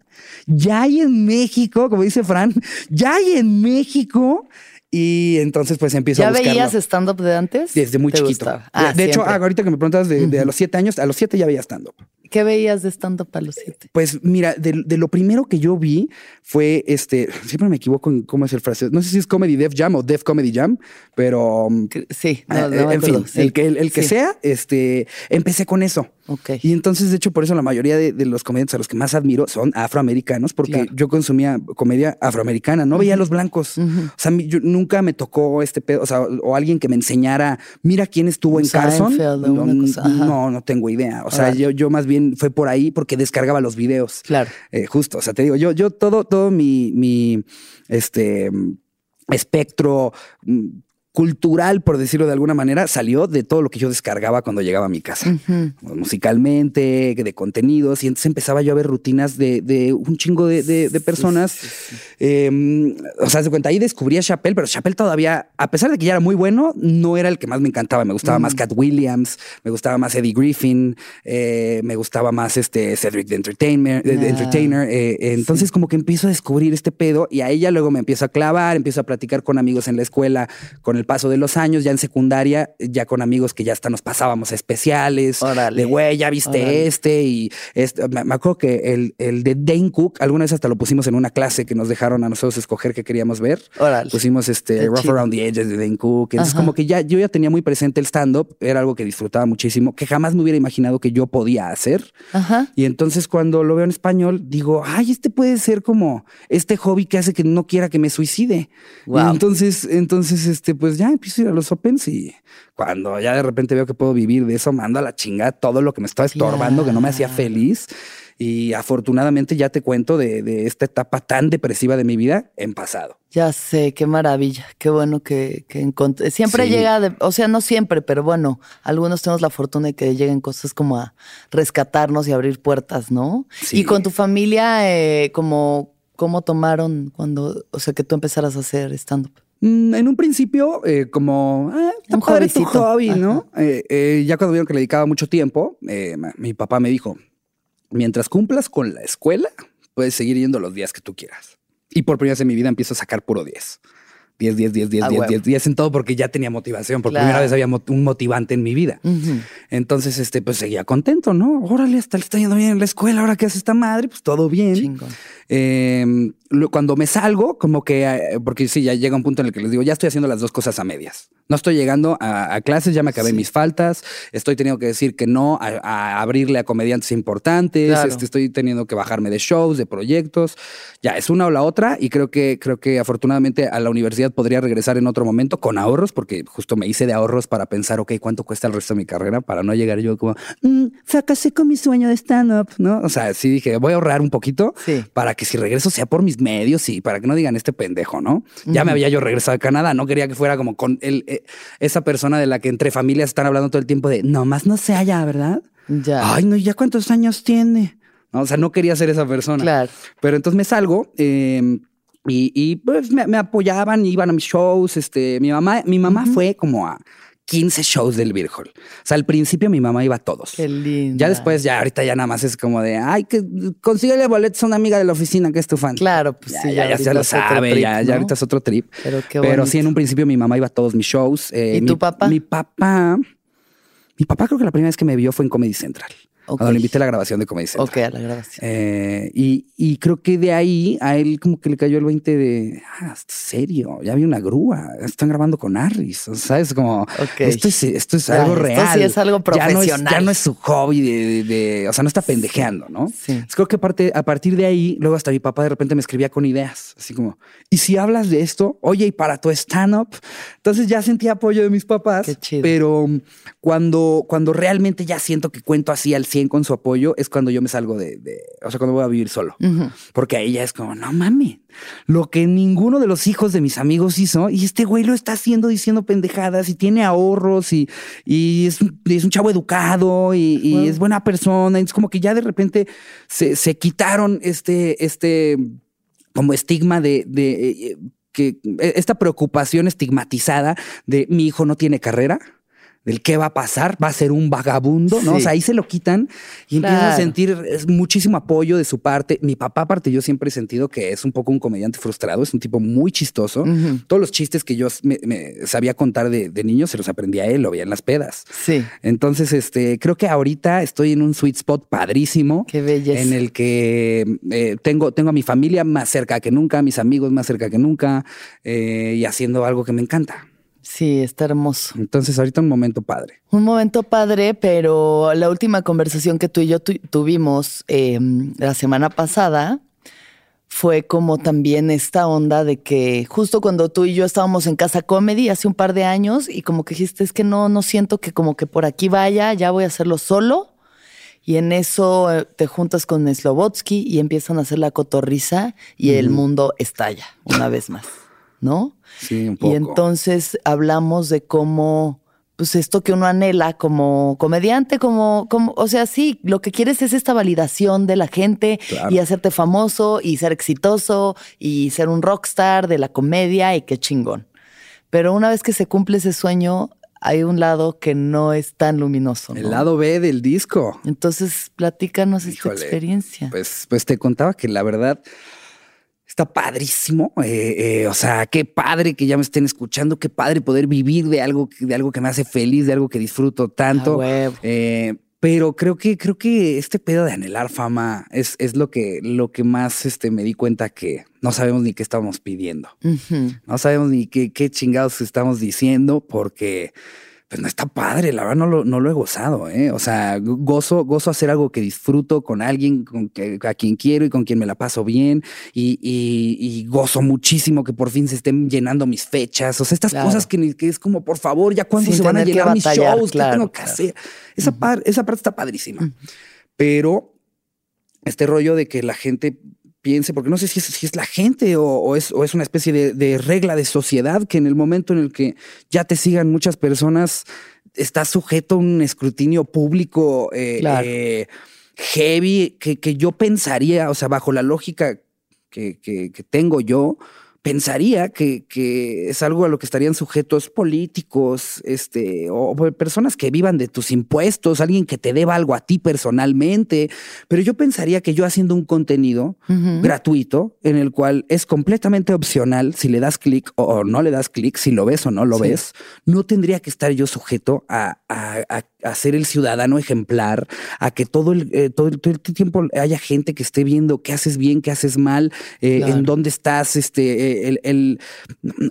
Ya hay en México, como dice Fran, ya hay en México. Y entonces pues empiezo a buscarlo. ¿Ya veías stand-up de antes? Desde muy chiquito. de, ah, hecho, ahorita que me preguntas de, de, a los siete años, a los siete ya veía stand-up. ¿Qué veías de stand-up a los siete? Pues mira, de, lo primero que yo vi fue este. Siempre me equivoco en cómo es el frase. No sé si es Comedy Def Jam o Def Comedy Jam, pero. Um, sí, no, no en fin, el que, el, que sea, este, empecé con eso. Ok. Y entonces, de hecho, por eso la mayoría de, los comediantes a los que más admiro son afroamericanos, porque yo consumía comedia afroamericana, no veía a los blancos. O sea, yo, nunca me tocó este pedo, o sea, o alguien que me enseñara, mira quién estuvo en Carson. No, no, tengo idea. O sea, yo, yo más bien fue por ahí porque descargaba los videos. Claro. Eh, justo. O sea, te digo, yo, yo todo, todo mi, mi este espectro mm, cultural, por decirlo de alguna manera, salió de todo lo que yo descargaba cuando llegaba a mi casa. Musicalmente, de contenidos. Y entonces empezaba yo a ver rutinas de, un chingo de, personas. Em, o sea, de cuenta, ahí descubrí a Chappelle, pero Chappelle todavía, a pesar de que ya era muy bueno, no era el que más me encantaba. Me gustaba más Cat Williams, me gustaba más Eddie Griffin, eh, me gustaba más este Cedric the Entertainer. Entertainer. Eh, entonces, como que empiezo a descubrir este pedo y a ella luego me empiezo a clavar, empiezo a platicar con amigos en la escuela, con el paso de los años, ya en secundaria, ya con amigos que ya hasta nos pasábamos especiales, de güey, ya viste este y este, me, acuerdo que el, el, de Dane Cook, alguna vez hasta lo pusimos en una clase que nos dejaron a nosotros escoger qué queríamos ver. Pusimos este Rough Around the Edges de Dane Cook. Entonces, como que ya yo ya tenía muy presente el stand-up, era algo que disfrutaba muchísimo, que jamás me hubiera imaginado que yo podía hacer. Y entonces cuando lo veo en español, digo, ay, este puede ser como este hobby que hace que no quiera que me suicide. Y entonces, entonces, este, pues ya empiezo a ir a los Opens y cuando ya de repente veo que puedo vivir de eso, mando a la chingada todo lo que me estaba estorbando, que no me hacía feliz. Y afortunadamente ya te cuento de, esta etapa tan depresiva de mi vida en pasado. Ya sé, qué maravilla, qué bueno que, que encontré. Siempre llega, o sea, no siempre, pero bueno, algunos tenemos la fortuna de que lleguen cosas como a rescatarnos y abrir puertas, ¿no? Y con tu familia, eh, como, ¿cómo tomaron cuando, o sea, que tú empezaras a hacer stand-up? Mm, en un principio, eh, como ah, un padre tu hobby, ¿no? Eh, eh, ya cuando vieron que le dedicaba mucho tiempo, mi papá me dijo: mientras cumplas con la escuela, puedes seguir yendo los días que tú quieras. Y por primera vez en mi vida empiezo a sacar puro 10. 10, 10, 10, 10, 10, 10, 10 en todo porque ya tenía motivación. Por primera vez había un motivante en mi vida. Entonces, este, pues seguía contento, ¿no? Órale, hasta le está yendo bien en la escuela. Ahora que hace esta madre, pues todo bien. Eh, cuando me salgo, como que, eh, porque sí, ya llega un punto en el que les digo, ya estoy haciendo las dos cosas a medias. No estoy llegando a, clases, ya me acabé mis faltas, estoy teniendo que decir que no a, abrirle a comediantes importantes, este, estoy teniendo que bajarme de shows, de proyectos. Ya, es una o la otra y creo que, creo que afortunadamente a la universidad podría regresar en otro momento con ahorros, porque justo me hice de ahorros para pensar, ok, ¿cuánto cuesta el resto de mi carrera? Para no llegar yo como, mm, fracasé con mi sueño de stand-up, ¿no? O sea, sí dije, voy a ahorrar un poquito para que si regreso sea por mis medios y para que no digan este pendejo, ¿no? Ya me había yo regresado a Canadá, no quería que fuera como con el, eh, esa persona de la que entre familias están hablando todo el tiempo de, no más no se haya, ¿verdad? Ya. Ay, no, ¿ya cuántos años tiene? O sea, no quería ser esa persona. Claro. Pero entonces me salgo em, y, pues me, apoyaban, iban a mis shows. Este, mi mamá, mi mamá fue como a 15 shows del Beer O sea, al principio mi mamá iba a todos. Qué lindo. Ya después, ya ahorita ya nada más es como de, ay, que consíguele boletos a una amiga de la oficina que es tu fan. Claro, pues sí, ya, ya, lo sabe, ya, ya ahorita es otro trip. Pero qué Pero sí, en un principio mi mamá iba a todos mis shows. Eh, ¿Y tu papá? Mi papá, mi papá creo que la primera vez que me vio fue en Comedy Central. Cuando le invité a la grabación de Comedy Central. Ok, a la grabación. Eh, y, y, creo que de ahí a él como que le cayó el 20 de, ah, serio, ya vi una grúa, están grabando con Harris, ¿sabes? Como, esto es, esto es algo real. Esto sí es algo profesional. Ya no es, ya no es su hobby de, de, o sea, no está pendejeando, ¿no? Sí. creo que aparte, a partir de ahí, luego hasta mi papá de repente me escribía con ideas, así como, ¿y si hablas de esto? Oye, ¿y para tu stand-up? Entonces ya sentí apoyo de mis papás. Qué chido. Pero cuando, cuando realmente ya siento que cuento así al con su apoyo es cuando yo me salgo de, o sea, cuando voy a vivir solo. Porque ahí ya es como, no mames, lo que ninguno de los hijos de mis amigos hizo y este güey lo está haciendo diciendo pendejadas y tiene ahorros y, y es, un chavo educado y, es buena persona. es como que ya de repente se, se quitaron este, este como estigma de, de eh, que esta preocupación estigmatizada de mi hijo no tiene carrera del qué va a pasar, va a ser un vagabundo, ¿no? O sea, ahí se lo quitan y empiezan a sentir muchísimo apoyo de su parte. Mi papá, aparte, yo siempre he sentido que es un poco un comediante frustrado, es un tipo muy chistoso. Todos los chistes que yo me, sabía contar de, niño se los aprendí a él, lo veía en las pedas. Sí. Entonces, este, creo que ahorita estoy en un sweet spot padrísimo. Qué belleza. En el que eh, tengo, tengo a mi familia más cerca que nunca, a mis amigos más cerca que nunca eh, y haciendo algo que me encanta. Sí, está hermoso. Entonces, ahorita un momento padre. Un momento padre, pero la última conversación que tú y yo tuvimos em, la semana pasada fue como también esta onda de que justo cuando tú y yo estábamos en Casa Comedy hace un par de años y como que dijiste, es que no, no siento que como que por aquí vaya, ya voy a hacerlo solo. Y en eso eh, te juntas con Slobotsky y empiezan a hacer la cotorriza y el mundo estalla una vez más, ¿no? Sí, un poco. Y entonces hablamos de cómo, pues esto que uno anhela como comediante, como, como o sea, sí, lo que quieres es esta validación de la gente y hacerte famoso y ser exitoso y ser un rockstar de la comedia y qué chingón. Pero una vez que se cumple ese sueño, hay un lado que no es tan luminoso. El lado B del disco. Entonces, platícanos esta experiencia. Pues, pues te contaba que la verdad Está padrísimo. Eh, eh, o sea, qué padre que ya me estén escuchando, qué padre poder vivir de algo, de algo que me hace feliz, de algo que disfruto tanto. Eh, pero creo que, creo que este pedo de anhelar fama es, es lo que, lo que más este, me di cuenta que no sabemos ni qué estamos pidiendo. No sabemos ni qué, qué chingados estamos diciendo porque pues no está padre, la verdad no lo, no lo he gozado, ¿eh? O sea, gozo, gozo hacer algo que disfruto con alguien con que, a quien quiero y con quien me la paso bien y, y, gozo muchísimo que por fin se estén llenando mis fechas, o sea, estas cosas que, que, es como, por favor, ya cuándo se van a llenar mis shows, ¿qué tengo que hacer? Esa, esa parte está padrísima. Pero este rollo de que la gente piense, porque no sé si es, si es la gente o, es, o, es, una especie de, regla de sociedad que en el momento en el que ya te sigan muchas personas, estás sujeto a un escrutinio público eh, eh, heavy que, que, yo pensaría, o sea, bajo la lógica que, que, tengo yo, pensaría que, que, es algo a lo que estarían sujetos políticos, este, o personas que vivan de tus impuestos, alguien que te deba algo a ti personalmente. Pero yo pensaría que yo haciendo un contenido gratuito, en el cual es completamente opcional si le das clic o, no le das clic, si lo ves o no lo ves, no tendría que estar yo sujeto a, a, ser el ciudadano ejemplar, a que todo el, eh, todo, el, tiempo haya gente que esté viendo qué haces bien, qué haces mal, eh, en dónde estás, este el,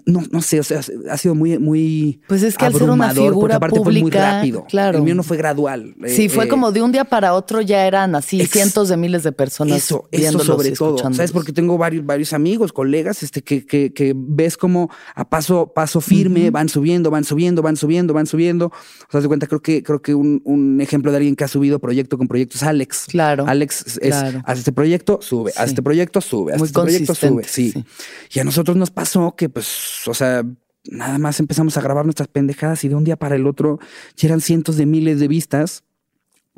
no, no sé, o sea, ha sido muy, muy. Pues es que al ser una figura pública, fue muy rápido. Claro. El mío no fue gradual. Sí, fue eh, como de un día para otro ya eran así cientos de miles de personas. Eso, eso sobre todo. ¿Sabes? Porque tengo varios, varios amigos, colegas, este, que, que, que ves como a paso, paso firme van subiendo, van subiendo, van subiendo, van subiendo. O sea, de cuenta, creo que, creo que un, un, ejemplo de alguien que ha subido proyecto con proyecto es Alex. Claro. Alex es, hace este proyecto, sube, hace este proyecto, sube, hace este proyecto, sube. Sí. Y a nosotros nos pasó que, pues, o sea, nada más empezamos a grabar nuestras pendejadas y de un día para el otro ya eran cientos de miles de vistas.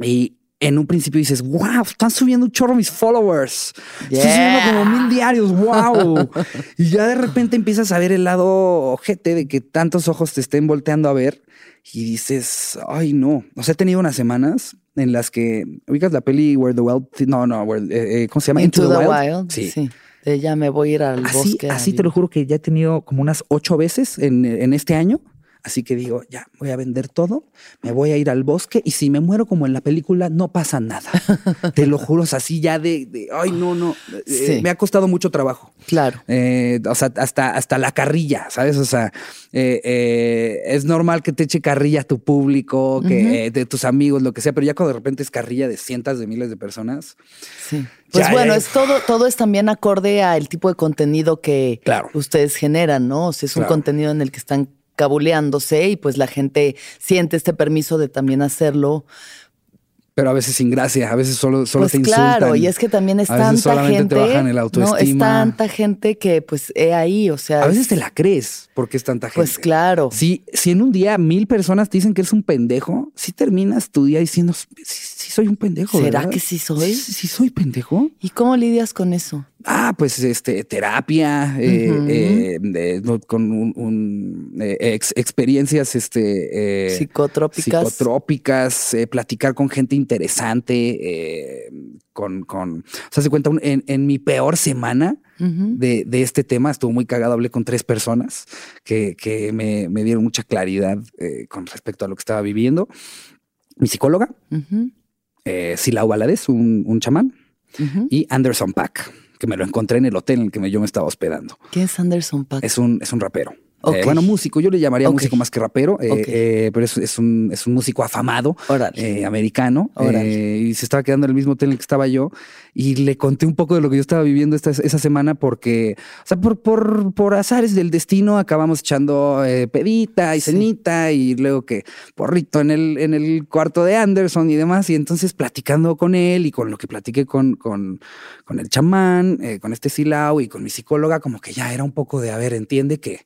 Y en un principio dices, wow, están subiendo un chorro mis followers. Estoy subiendo como mil diarios, wow. [laughs] y ya de repente empiezas a ver el lado ojete de que tantos ojos te estén volteando a ver y dices, ay, no. O sea, he tenido unas semanas en las que ubicas la peli Where the Wild, no, no, eh, eh, ¿cómo se llama? Into, the, Wild. sí ya me voy a ir al así, bosque. Así te lo juro que ya he tenido como unas ocho veces en, en este año Así que digo, ya, voy a vender todo, me voy a ir al bosque y si me muero como en la película, no pasa nada. [laughs] Te lo juro, es así ya de, ay, no, no. Eh, me ha costado mucho trabajo. Claro. Eh, o sea, hasta, hasta la carrilla, ¿sabes? O sea, eh, es normal que te eche carrilla a tu público, que de tus amigos, lo que sea, pero ya cuando de repente es carrilla de cientos de miles de personas. Sí. Pues bueno, es todo, todo es también acorde al tipo de contenido que ustedes generan, ¿no? O sea, es un contenido en el que están cabuleándose y pues la gente siente este permiso de también hacerlo. Pero a veces sin gracia, a veces solo, solo pues te insultan. Claro, y es que también es tanta gente. No, es tanta gente que pues he ahí, o sea. A veces te la crees porque es tanta pues gente. Pues claro. Si, si en un día mil personas te dicen que eres un pendejo, si terminas tu día diciendo, sí, soy un pendejo. ¿Será que sí soy? ¿Sí, soy pendejo? ¿Y cómo lidias con eso? Ah, pues este, terapia, eh, eh, con un, eh, experiencias este, psicotrópicas. Psicotrópicas, platicar con gente interesante, con, con, o sea, se cuenta, en, mi peor semana de, de, este tema, estuvo muy cagado, hablé con tres personas que, que me, me, dieron mucha claridad con respecto a lo que estaba viviendo. Mi psicóloga, Silau Valadez, un, un chamán, y Anderson Pack que me lo encontré en el hotel en el que yo me estaba hospedando. ¿Quién es Anderson Paak? Es un, es un rapero. Eh, bueno, músico, yo le llamaría músico más que rapero, eh, eh, pero es, un, es un músico afamado, americano, y se estaba quedando en el mismo hotel en el que estaba yo, y le conté un poco de lo que yo estaba viviendo esta, esa semana porque, o sea, por, por, por azares del destino acabamos echando pedita y cenita, y luego que porrito en el, en el cuarto de Anderson y demás, y entonces platicando con él y con lo que platiqué con, con, con el chamán, con este Silao y con mi psicóloga, como que ya era un poco de, a ver, entiende que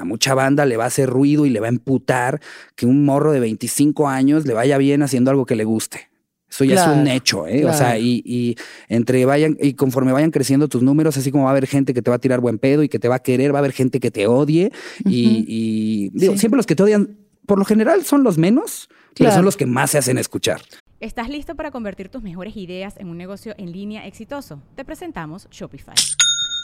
a mucha banda le va a hacer ruido y le va a emputar que un morro de 25 años le vaya bien haciendo algo que le guste. Eso ya es un hecho, ¿eh? O sea, y, entre vayan, y conforme vayan creciendo tus números, así como va a haber gente que te va a tirar buen pedo y que te va a querer, va a haber gente que te odie. Y, siempre los que te odian, por lo general, son los menos, pero son los que más se hacen escuchar. ¿Estás listo para convertir tus mejores ideas en un negocio en línea exitoso? Te presentamos Shopify.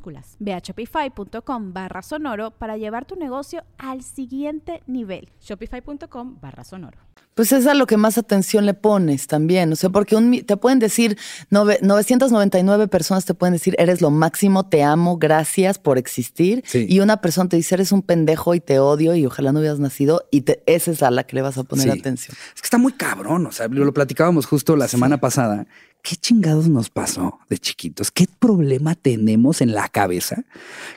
mayúsculas. Ve a shopify.com barra sonoro para llevar tu negocio al siguiente nivel. Shopify.com barra sonoro. Pues es a lo que más atención le pones también. O sea, porque un, te pueden decir, 999 personas te pueden decir, eres lo máximo, te amo, gracias por existir. Y una persona te dice, eres un pendejo y te odio y ojalá no hubieras nacido. Y te, esa es a la que le vas a poner atención. Es que está muy cabrón. O sea, lo platicábamos justo la semana pasada. ¿Qué chingados nos pasó de chiquitos? ¿Qué problema tenemos en la cabeza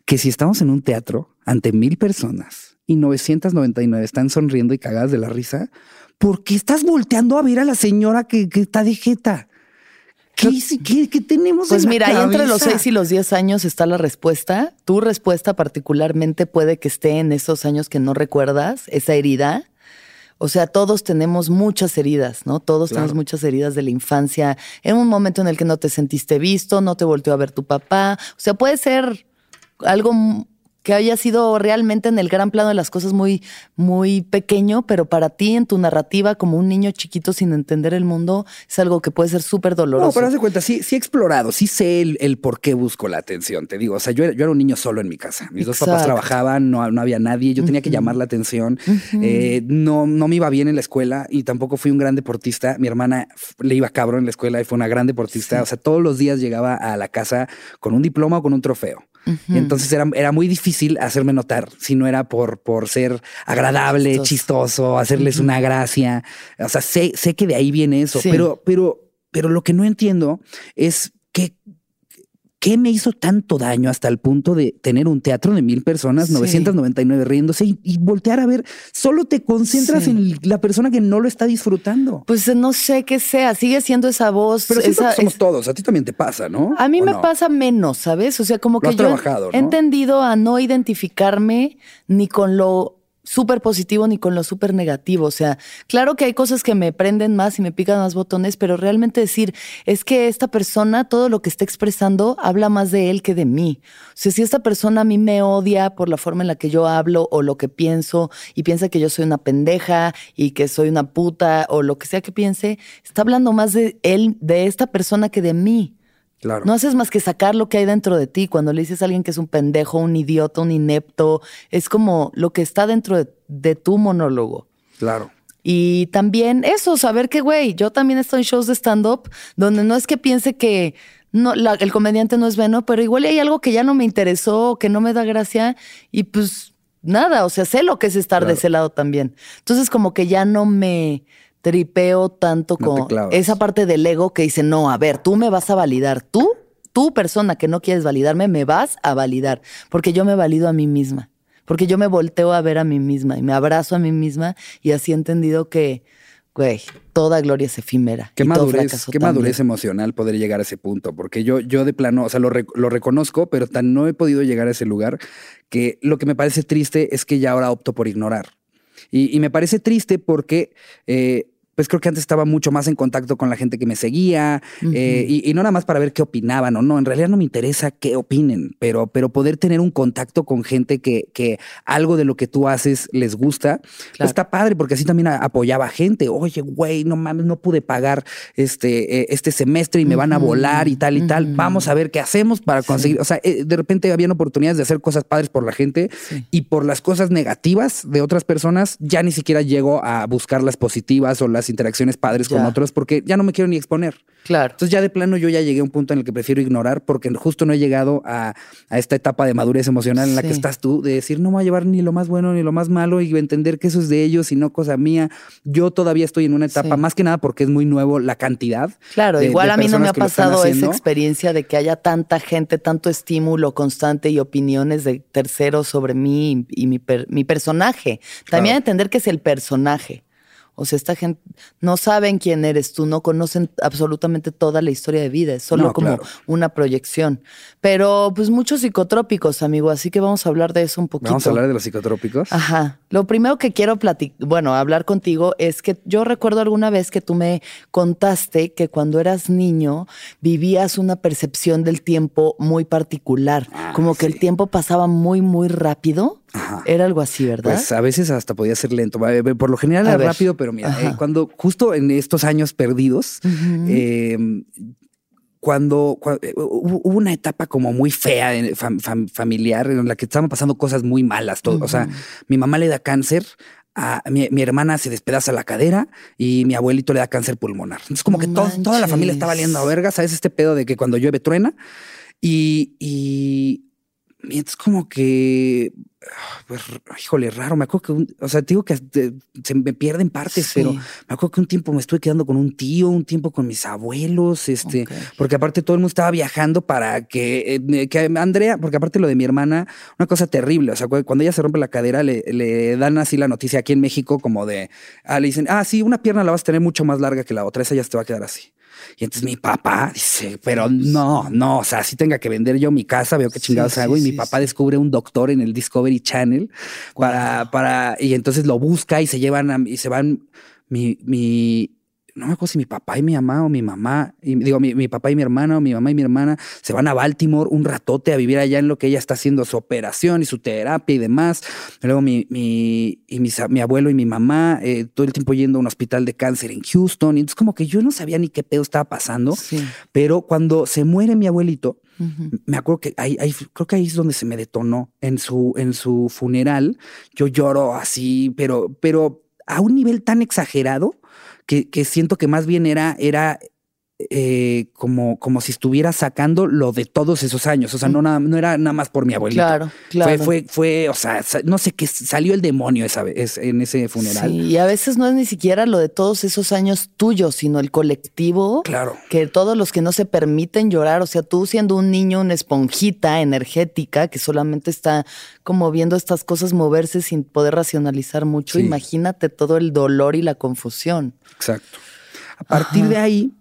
que si estamos en un teatro ante mil personas y 999 están sonriendo y cagadas de la risa, ¿por qué estás volteando a ver a la señora que, está de jeta? ¿Qué, qué, tenemos Pues en mira, ahí entre los 6 y los 10 años está la respuesta. Tu respuesta particularmente puede que esté en esos años que no recuerdas, esa herida. O sea, todos tenemos muchas heridas, ¿no? Todos tenemos muchas heridas de la infancia. En un momento en el que no te sentiste visto, no te volteó a ver tu papá. O sea, puede ser algo que haya sido realmente en el gran plano de las cosas muy, muy pequeño, pero para ti en tu narrativa como un niño chiquito sin entender el mundo es algo que puede ser súper doloroso. No, pero haz de cuenta, sí, sí he explorado, sí sé el, por qué busco la atención, te digo, o sea, yo, yo, era un niño solo en mi casa, mis dos papás trabajaban, no, no había nadie, yo tenía que llamar la atención, eh, no, no me iba bien en la escuela y tampoco fui un gran deportista, mi hermana le iba cabrón en la escuela y fue una gran deportista, o sea, todos los días llegaba a la casa con un diploma o con un trofeo. Entonces era, era, muy difícil hacerme notar si no era por, por ser agradable, chistoso, hacerles una gracia. O sea, sé, sé que de ahí viene eso, pero, pero, pero lo que no entiendo es que ¿Qué me hizo tanto daño hasta el punto de tener un teatro de mil personas, 999 riéndose y, voltear a ver? Solo te concentras en la persona que no lo está disfrutando. Pues no sé qué sea, sigue siendo esa voz. Pero somos todos, a ti también te pasa, ¿no? A mí me pasa menos, ¿sabes? O sea, como que yo he entendido a no identificarme ni con lo súper positivo ni con lo súper negativo. O sea, claro que hay cosas que me prenden más y me pican más botones, pero realmente decir, es que esta persona, todo lo que está expresando, habla más de él que de mí. O sea, si esta persona a mí me odia por la forma en la que yo hablo o lo que pienso y piensa que yo soy una pendeja y que soy una puta o lo que sea que piense, está hablando más de él, de esta persona que de mí. No haces más que sacar lo que hay dentro de ti. Cuando le dices a alguien que es un pendejo, un idiota, un inepto, es como lo que está dentro de, tu monólogo. Claro. Y también eso, saber que, güey, yo también estoy en shows de stand-up donde no es que piense que no, el comediante no es bueno, pero igual hay algo que ya no me interesó, que no me da gracia y pues nada, o sea, sé lo que es estar de ese lado también. Entonces como que ya no me, tripeo tanto con esa parte del ego que dice, no, a ver, tú me vas a validar, tú, tú persona que no quieres validarme, me vas a validar, porque yo me valido a mí misma, porque yo me volteo a ver a mí misma y me abrazo a mí misma y así he entendido que, güey, toda gloria es efímera. Qué madurez, qué madurez emocional poder llegar a ese punto, porque yo, yo de plano, o sea, lo, lo, reconozco, pero tan no he podido llegar a ese lugar que lo que me parece triste es que ya ahora opto por ignorar. Y, me parece triste porque eh, pues creo que antes estaba mucho más en contacto con la gente que me seguía eh, y, no nada más para ver qué opinaban o no. En realidad no me interesa qué opinen, pero, pero poder tener un contacto con gente que, que algo de lo que tú haces les gusta, pues está padre porque así también apoyaba a gente. Oye, güey, no mames, no pude pagar este, eh, este semestre y me van a volar y tal y tal. Vamos a ver qué hacemos para conseguir. O sea, eh, de repente habían oportunidades de hacer cosas padres por la gente y por las cosas negativas de otras personas ya ni siquiera llego a buscar las positivas o las interacciones padres con otros porque ya no me quiero ni exponer. Claro. Entonces ya de plano yo ya llegué a un punto en el que prefiero ignorar porque justo no he llegado a, esta etapa de madurez emocional en la que estás tú, de decir no me voy a llevar ni lo más bueno ni lo más malo y entender que eso es de ellos y no cosa mía. Yo todavía estoy en una etapa, más que nada porque es muy nuevo la cantidad. Claro, igual a mí no me ha pasado esa experiencia de que haya tanta gente, tanto estímulo constante y opiniones de terceros sobre mí y, mi, mi personaje. También entender que es el personaje. O sea, esta gente no saben quién eres tú, no conocen absolutamente toda la historia de vida, es solo como una proyección. Pero pues muchos psicotrópicos, amigo, así que vamos a hablar de eso un poquito. Vamos a hablar de los psicotrópicos. Ajá. Lo primero que quiero platicar, bueno, hablar contigo es que yo recuerdo alguna vez que tú me contaste que cuando eras niño vivías una percepción del tiempo muy particular, ah, como que el tiempo pasaba muy, muy rápido. Era algo así, ¿verdad? Pues a veces hasta podía ser lento. Por lo general era rápido, pero mira, eh, cuando justo en estos años perdidos, cuando, eh, hubo una etapa como muy fea familiar en la que estaban pasando cosas muy malas. Todo. O sea, mi mamá le da cáncer a mi, hermana se despedaza la cadera y mi abuelito le da cáncer pulmonar. Entonces, como que toda la familia está valiendo a verga. ¿Sabes? Este pedo de que cuando llueve truena. Y, y, entonces, como que pues, híjole, raro. Me acuerdo que, o sea, te digo que se me pierden partes, pero me acuerdo que un tiempo me estuve quedando con un tío, un tiempo con mis abuelos, este, porque aparte todo el mundo estaba viajando para que, eh, que Andrea, porque aparte lo de mi hermana, una cosa terrible. O sea, cuando ella se rompe la cadera, le, le dan así la noticia aquí en México, como de, ah, le dicen, ah, sí, una pierna la vas a tener mucho más larga que la otra, esa ya se te va a quedar así. Y entonces mi papá dice, pero no, no, o sea, si tenga que vender yo mi casa, veo qué chingados hago. y mi papá descubre un doctor en el Discovery Channel para, para, y entonces lo busca y se llevan y se van mi, mi, no me acuerdo si mi papá y mi mamá o mi mamá, y, digo, mi, papá y mi hermana o mi mamá y mi hermana se van a Baltimore un ratote a vivir allá en lo que ella está haciendo su operación y su terapia y demás. luego mi, mi, y mi abuelo y mi mamá eh, todo el tiempo yendo a un hospital de cáncer en Houston. Y entonces como que yo no sabía ni qué pedo estaba pasando, pero cuando se muere mi abuelito, me acuerdo que ahí, ahí, creo que ahí es donde se me detonó en su, en su funeral. Yo lloro así, pero, pero a un nivel tan exagerado que, que siento que más bien era, era eh, como, como si estuviera sacando lo de todos esos años. O sea, no, no era nada más por mi abuelito. Claro, claro. Fue, fue, fue o sea, no sé qué salió el demonio esa vez en ese funeral. Sí, y a veces no es ni siquiera lo de todos esos años tuyos, sino el colectivo. Claro. Que todos los que no se permiten llorar, o sea, tú siendo un niño, una esponjita energética que solamente está como viendo estas cosas moverse sin poder racionalizar mucho, imagínate todo el dolor y la confusión. Exacto. A partir de ahí,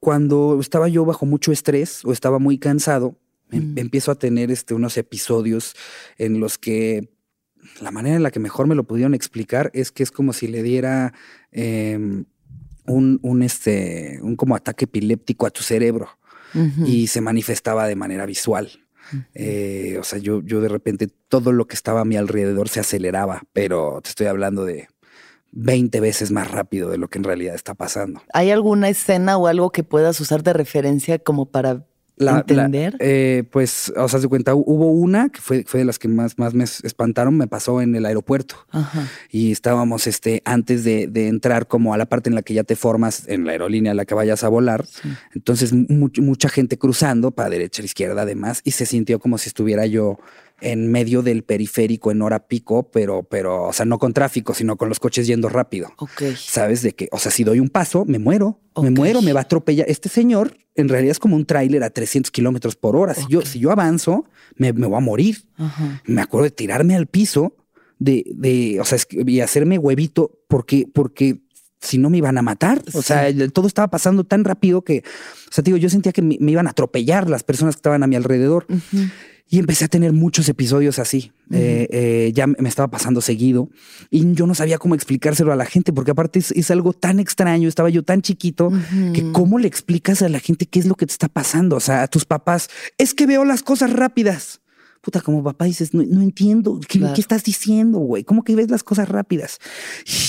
cuando estaba yo bajo mucho estrés o estaba muy cansado, em, mm. empiezo a tener este, unos episodios en los que la manera en la que mejor me lo pudieron explicar es que es como si le diera em, un, un, este, un como ataque epiléptico a tu cerebro y se manifestaba de manera visual. Eh, o sea, yo, yo de repente todo lo que estaba a mi alrededor se aceleraba, pero te estoy hablando de 20 veces más rápido de lo que en realidad está pasando. ¿Hay alguna escena o algo que puedas usar de referencia como para entender? Eh, pues, o sea, se cuenta, hubo una que fue, fue de las que más, más me espantaron, me pasó en el aeropuerto. Y estábamos este, antes de, entrar como a la parte en la que ya te formas en la aerolínea a la que vayas a volar. Entonces, mucha gente cruzando para derecha, izquierda, además, y se sintió como si estuviera yo en medio del periférico en hora pico, pero, pero, o sea, no con tráfico, sino con los coches yendo rápido. Ok. Sabes de que, o sea, si doy un paso, me muero, me muero, me va a atropellar. Este señor en realidad es como un tráiler a 300 kilómetros por hora. Si, yo, si yo avanzo, me, me voy a morir. Me acuerdo de tirarme al piso, de, de, o sea, y hacerme huevito porque, porque si no me iban a matar. O sea, todo estaba pasando tan rápido que, o sea, digo, yo sentía que me, iban a atropellar las personas que estaban a mi alrededor. Y empecé a tener muchos episodios así. Eh, eh, ya me estaba pasando seguido y yo no sabía cómo explicárselo a la gente, porque aparte es, algo tan extraño. Estaba yo tan chiquito que cómo le explicas a la gente qué es lo que te está pasando. O sea, a tus papás, es que veo las cosas rápidas puta, como papá dices, no, entiendo, ¿qué, estás diciendo, güey? ¿Cómo que ves las cosas rápidas?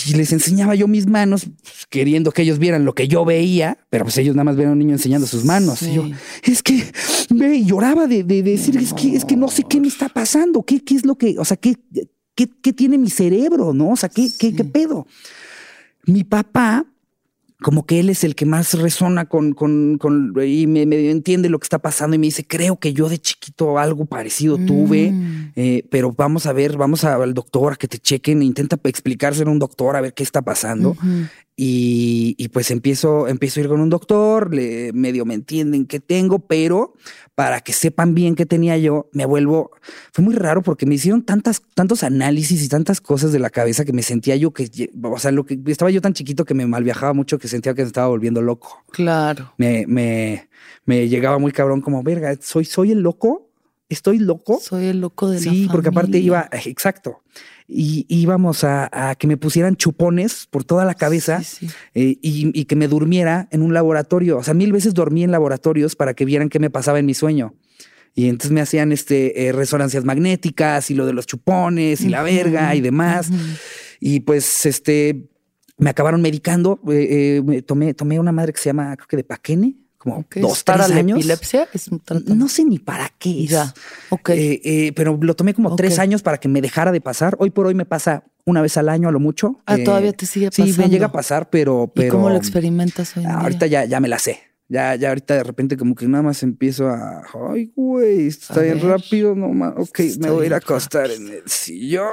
Y les enseñaba yo mis manos, pues, queriendo que ellos vieran lo que yo veía, pero pues ellos nada más ven a un niño enseñando sus manos. Y yo, es que, ve, y lloraba de, decir, es que, es que no sé qué me está pasando, qué, qué es lo que, o sea, qué, qué, qué tiene mi cerebro, ¿no? O sea, qué, qué, qué pedo. Mi papá como que él es el que más resona con, con, con y me, entiende lo que está pasando y me dice, creo que yo de chiquito algo parecido tuve, mm. eh, pero vamos a ver, vamos al doctor a que te chequen, intenta explicárselo a un doctor a ver qué está pasando. Y, pues empiezo, empiezo a ir con un doctor, le, medio me entienden qué tengo, pero para que sepan bien qué tenía yo, me vuelvo. Fue muy raro porque me hicieron tantas, tantos análisis y tantas cosas de la cabeza que me sentía yo que, o sea, lo que estaba yo tan chiquito que me mal viajaba mucho que sentía que me estaba volviendo loco. Claro. Me, me, me llegaba muy cabrón como, verga, soy, soy el loco. ¿Estoy loco? Soy el loco de sí, la Sí, porque aparte iba, exacto y íbamos a, que me pusieran chupones por toda la cabeza eh, y, que me durmiera en un laboratorio. O sea, mil veces dormí en laboratorios para que vieran qué me pasaba en mi sueño. Y entonces me hacían este, eh, resonancias magnéticas y lo de los chupones y la verga y demás. Y pues este, me acabaron medicando. Eh, tomé, tomé una madre que se llama, creo que de Paquene como dos, para tres años. epilepsia? no sé ni para qué Ya, ok. eh, eh, pero lo tomé como tres años para que me dejara de pasar. Hoy por hoy me pasa una vez al año a lo mucho. Ah, todavía te sigue pasando. Sí, me llega a pasar, pero... pero ¿Y cómo lo experimentas hoy en día? Ahorita ya, ya me la sé. Ya, ya ahorita de repente como que nada más empiezo a... Ay, güey, está bien rápido, no más. Ok, me voy a ir a acostar en el sillón.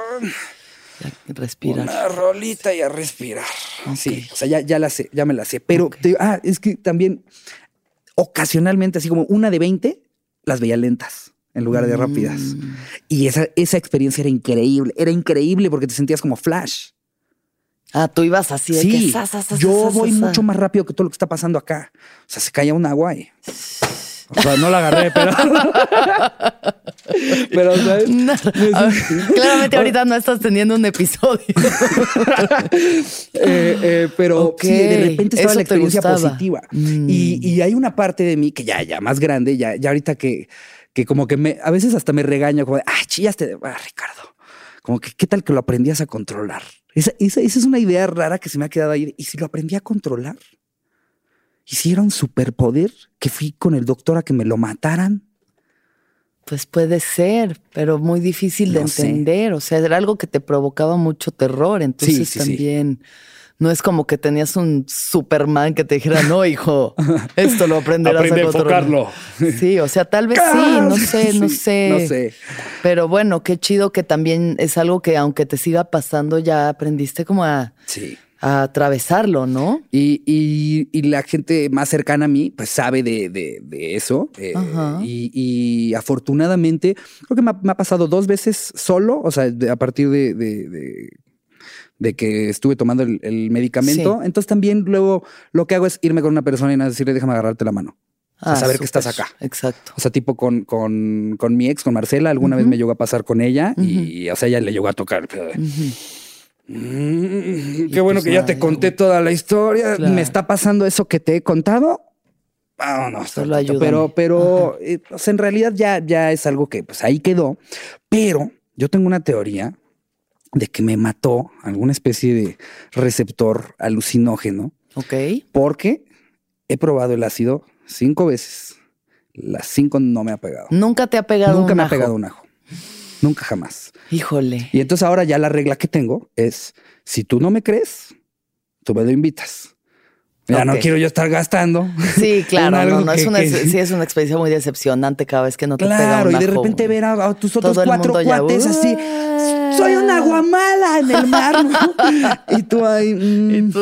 respirar. Una rolita y a respirar. Sí, o sea, ya, ya la sé, ya me la sé. Pero, ah, es que también ocasionalmente, así como una de 20, las veía lentas en lugar de rápidas. Mm. Y esa, esa experiencia era increíble. Era increíble porque te sentías como flash. Ah, tú ibas así. sí, yo voy mucho más rápido que todo lo que está pasando acá. O sea, se caía un agua y... [laughs] O sea, no la agarré, pero. [laughs] pero, ¿sabes? [laughs] claramente ahorita no estás teniendo un episodio. [laughs] Eh, eh, pero sí, de repente estaba la experiencia positiva. Mm. Y, hay una parte de mí que ya, ya más grande, ya, ya ahorita que, que como que me, a veces hasta me regaño, como de, ay, chillaste, ah, Ricardo. Como que, ¿qué tal que lo aprendías a controlar? Esa, esa, esa es una idea rara que se me ha quedado ahí. ¿Y si lo aprendí a controlar? Hiciera un superpoder que fui con el doctor a que me lo mataran. Pues puede ser, pero muy difícil de entender. O sea, era algo que te provocaba mucho terror. Entonces también no es como que tenías un Superman que te dijera, no, hijo, [laughs] esto lo aprenderás Aprende a enfocarlo. Sí, o sea, tal vez sí, no [laughs] sé, no sé. No sé. Pero bueno, qué chido que también es algo que aunque te siga pasando, ya aprendiste como a. Sí a atravesarlo, ¿no? Y, y, la gente más cercana a mí, pues sabe de, de, eso. Eh, y, afortunadamente, creo que me ha, pasado dos veces solo, o sea, a partir de, de, que estuve tomando el, medicamento. Entonces también luego lo que hago es irme con una persona y decirle, déjame agarrarte la mano. a ah, saber que estás acá. Exacto. O sea, tipo con, con, con mi ex, con Marcela, alguna vez me llegó a pasar con ella y, o sea, ella le llegó a tocar. Mm, qué bueno pues que ya te conté toda la historia. ¿Me está pasando eso que te he contado? Vámonos. Pero, pero eh, en realidad ya, ya es algo que pues ahí quedó. Pero yo tengo una teoría de que me mató alguna especie de receptor alucinógeno. Ok. Porque he probado el ácido cinco veces. Las cinco no me ha pegado. Nunca te ha pegado Nunca me ha pegado un ajo. Nunca jamás. Híjole. Y entonces ahora ya la regla que tengo es, si tú no me crees, tú me lo invitas. Ya no quiero yo estar gastando. Sí, [laughs] claro, no, no, es una, sí es una experiencia muy decepcionante cada vez que no te claro, Claro, y de repente ver a, tus otros cuatro cuates así, soy una guamala en el mar. [laughs] y tú ahí... Y mm.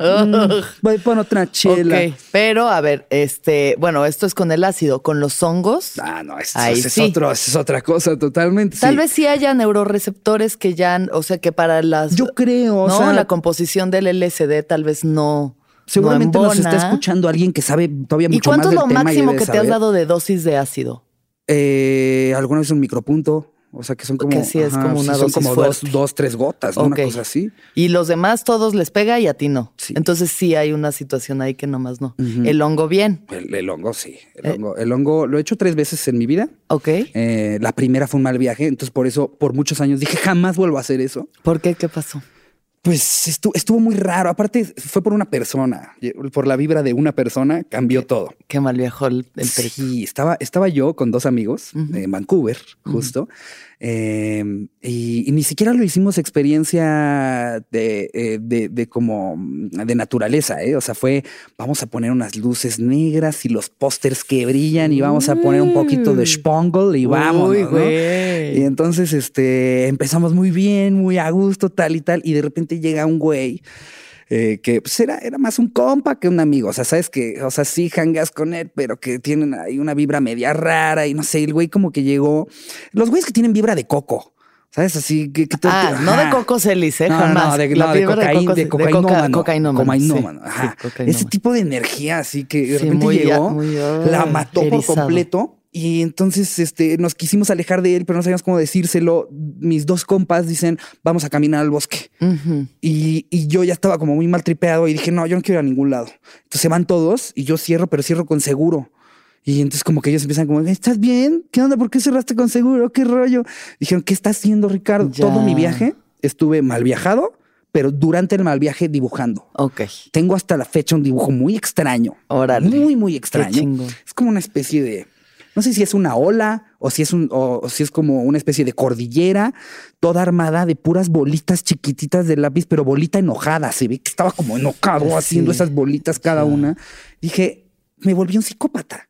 Mm, voy por otra chela. Pero a ver, este, bueno, esto es con el ácido, con los hongos. Ah, no, esto es, otro, es otra cosa totalmente. Tal vez sí haya neuroreceptores que ya, o sea, que para las. Yo creo, no, o sea, la composición del LSD tal vez no. Seguramente nos está escuchando alguien que sabe todavía mucho más del tema. ¿Y cuánto es lo máximo que te has dado de dosis de ácido? Eh, alguna vez un micropunto. O sea que son como. Que sí es como una dosis como dos, tres gotas, una cosa así. Y los demás todos les pega y a ti no. Entonces sí hay una situación ahí que nomás no. El hongo bien. El, hongo sí. El, eh. hongo, el hongo lo he hecho tres veces en mi vida. Ok. Eh, la primera fue un mal viaje, entonces por eso por muchos años dije jamás vuelvo a hacer eso. ¿Por qué? ¿Qué pasó? Pues estuvo, muy raro. Aparte, fue por una persona. Por la vibra de una persona cambió todo. Qué mal viajó el, el Sí, estaba, estaba yo con dos amigos en Vancouver, justo. Em, y, ni siquiera lo hicimos experiencia de, eh, de, como de naturaleza, ¿eh? O sea, fue vamos a poner unas luces negras y los pósters que brillan y vamos a poner un poquito de spangle y vamos. Y entonces este, empezamos muy bien, muy a gusto, tal y tal. Y de repente llega un güey eh, que pues era, era más un compa que un amigo. O sea, sabes que, o sea, sí hangas con él, pero que tienen ahí una vibra media rara y no sé, el güey como que llegó. Los güeyes que tienen vibra de coco. ¿Sabes? Así que. ah, no de coco celis, ¿eh? No, jamás. No, de, no, de, cocaína, de, cocainómano. Ese tipo de energía, así que de repente llegó, la mató por completo y entonces este, nos quisimos alejar de él, pero no sabíamos cómo decírselo. Mis dos compas dicen, vamos a caminar al bosque. y, y, yo ya estaba como muy mal tripeado y dije, no, yo no quiero ir a ningún lado. Entonces se van todos y yo cierro, pero cierro con seguro. Y entonces como que ellos empiezan como, ¿estás bien? ¿Qué onda? ¿Por qué cerraste con seguro? ¿Qué rollo? Dijeron, ¿qué está haciendo Ricardo? Todo mi viaje estuve mal viajado, pero durante el mal viaje dibujando. Ok. Tengo hasta la fecha un dibujo muy extraño. Órale. Muy, muy extraño. Es como una especie de, no sé si es una ola o si es un, o, si es como una especie de cordillera, toda armada de puras bolitas chiquititas de lápiz, pero bolita enojada. Se ve que estaba como enojado Sí. haciendo esas bolitas cada una. Dije, me volví un psicópata.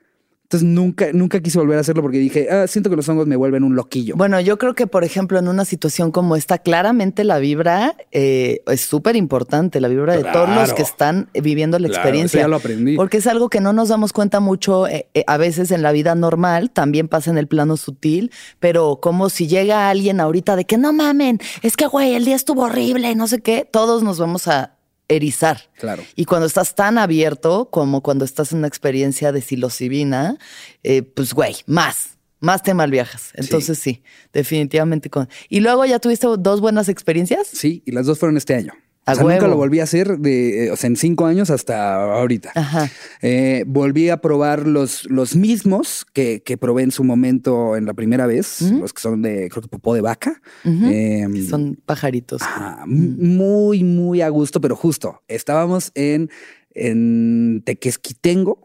Entonces nunca, nunca quise volver a hacerlo porque dije, ah, siento que los hongos me vuelven un loquillo. Bueno, yo creo que, por ejemplo, en una situación como esta, claramente la vibra eh, es súper importante, la vibra de todos los que están viviendo la Claro, experiencia. eso ya lo aprendí. Porque es algo que no nos damos cuenta mucho eh, eh, a veces en la vida normal, también pasa en el plano sutil, pero como si llega alguien ahorita de que no mamen, es que, güey, el día estuvo horrible, no sé qué, todos nos vamos a erizar. Claro. Y cuando estás tan abierto como cuando estás en una experiencia de psilocibina, eh, pues güey, más, más te malviajas. Entonces sí, definitivamente con. Y luego ya tuviste dos buenas experiencias. Sí, y las dos fueron este año. A o sea, nunca lo volví a hacer de, eh, o sea, en cinco años hasta ahorita. Ajá. Eh, volví a probar los, los mismos que, que probé en su momento en la primera vez, los que son de, creo que popó de vaca. Eh, Son pajaritos. ajá, m- muy, muy a gusto, pero justo, estábamos en, en Tequesquitengo.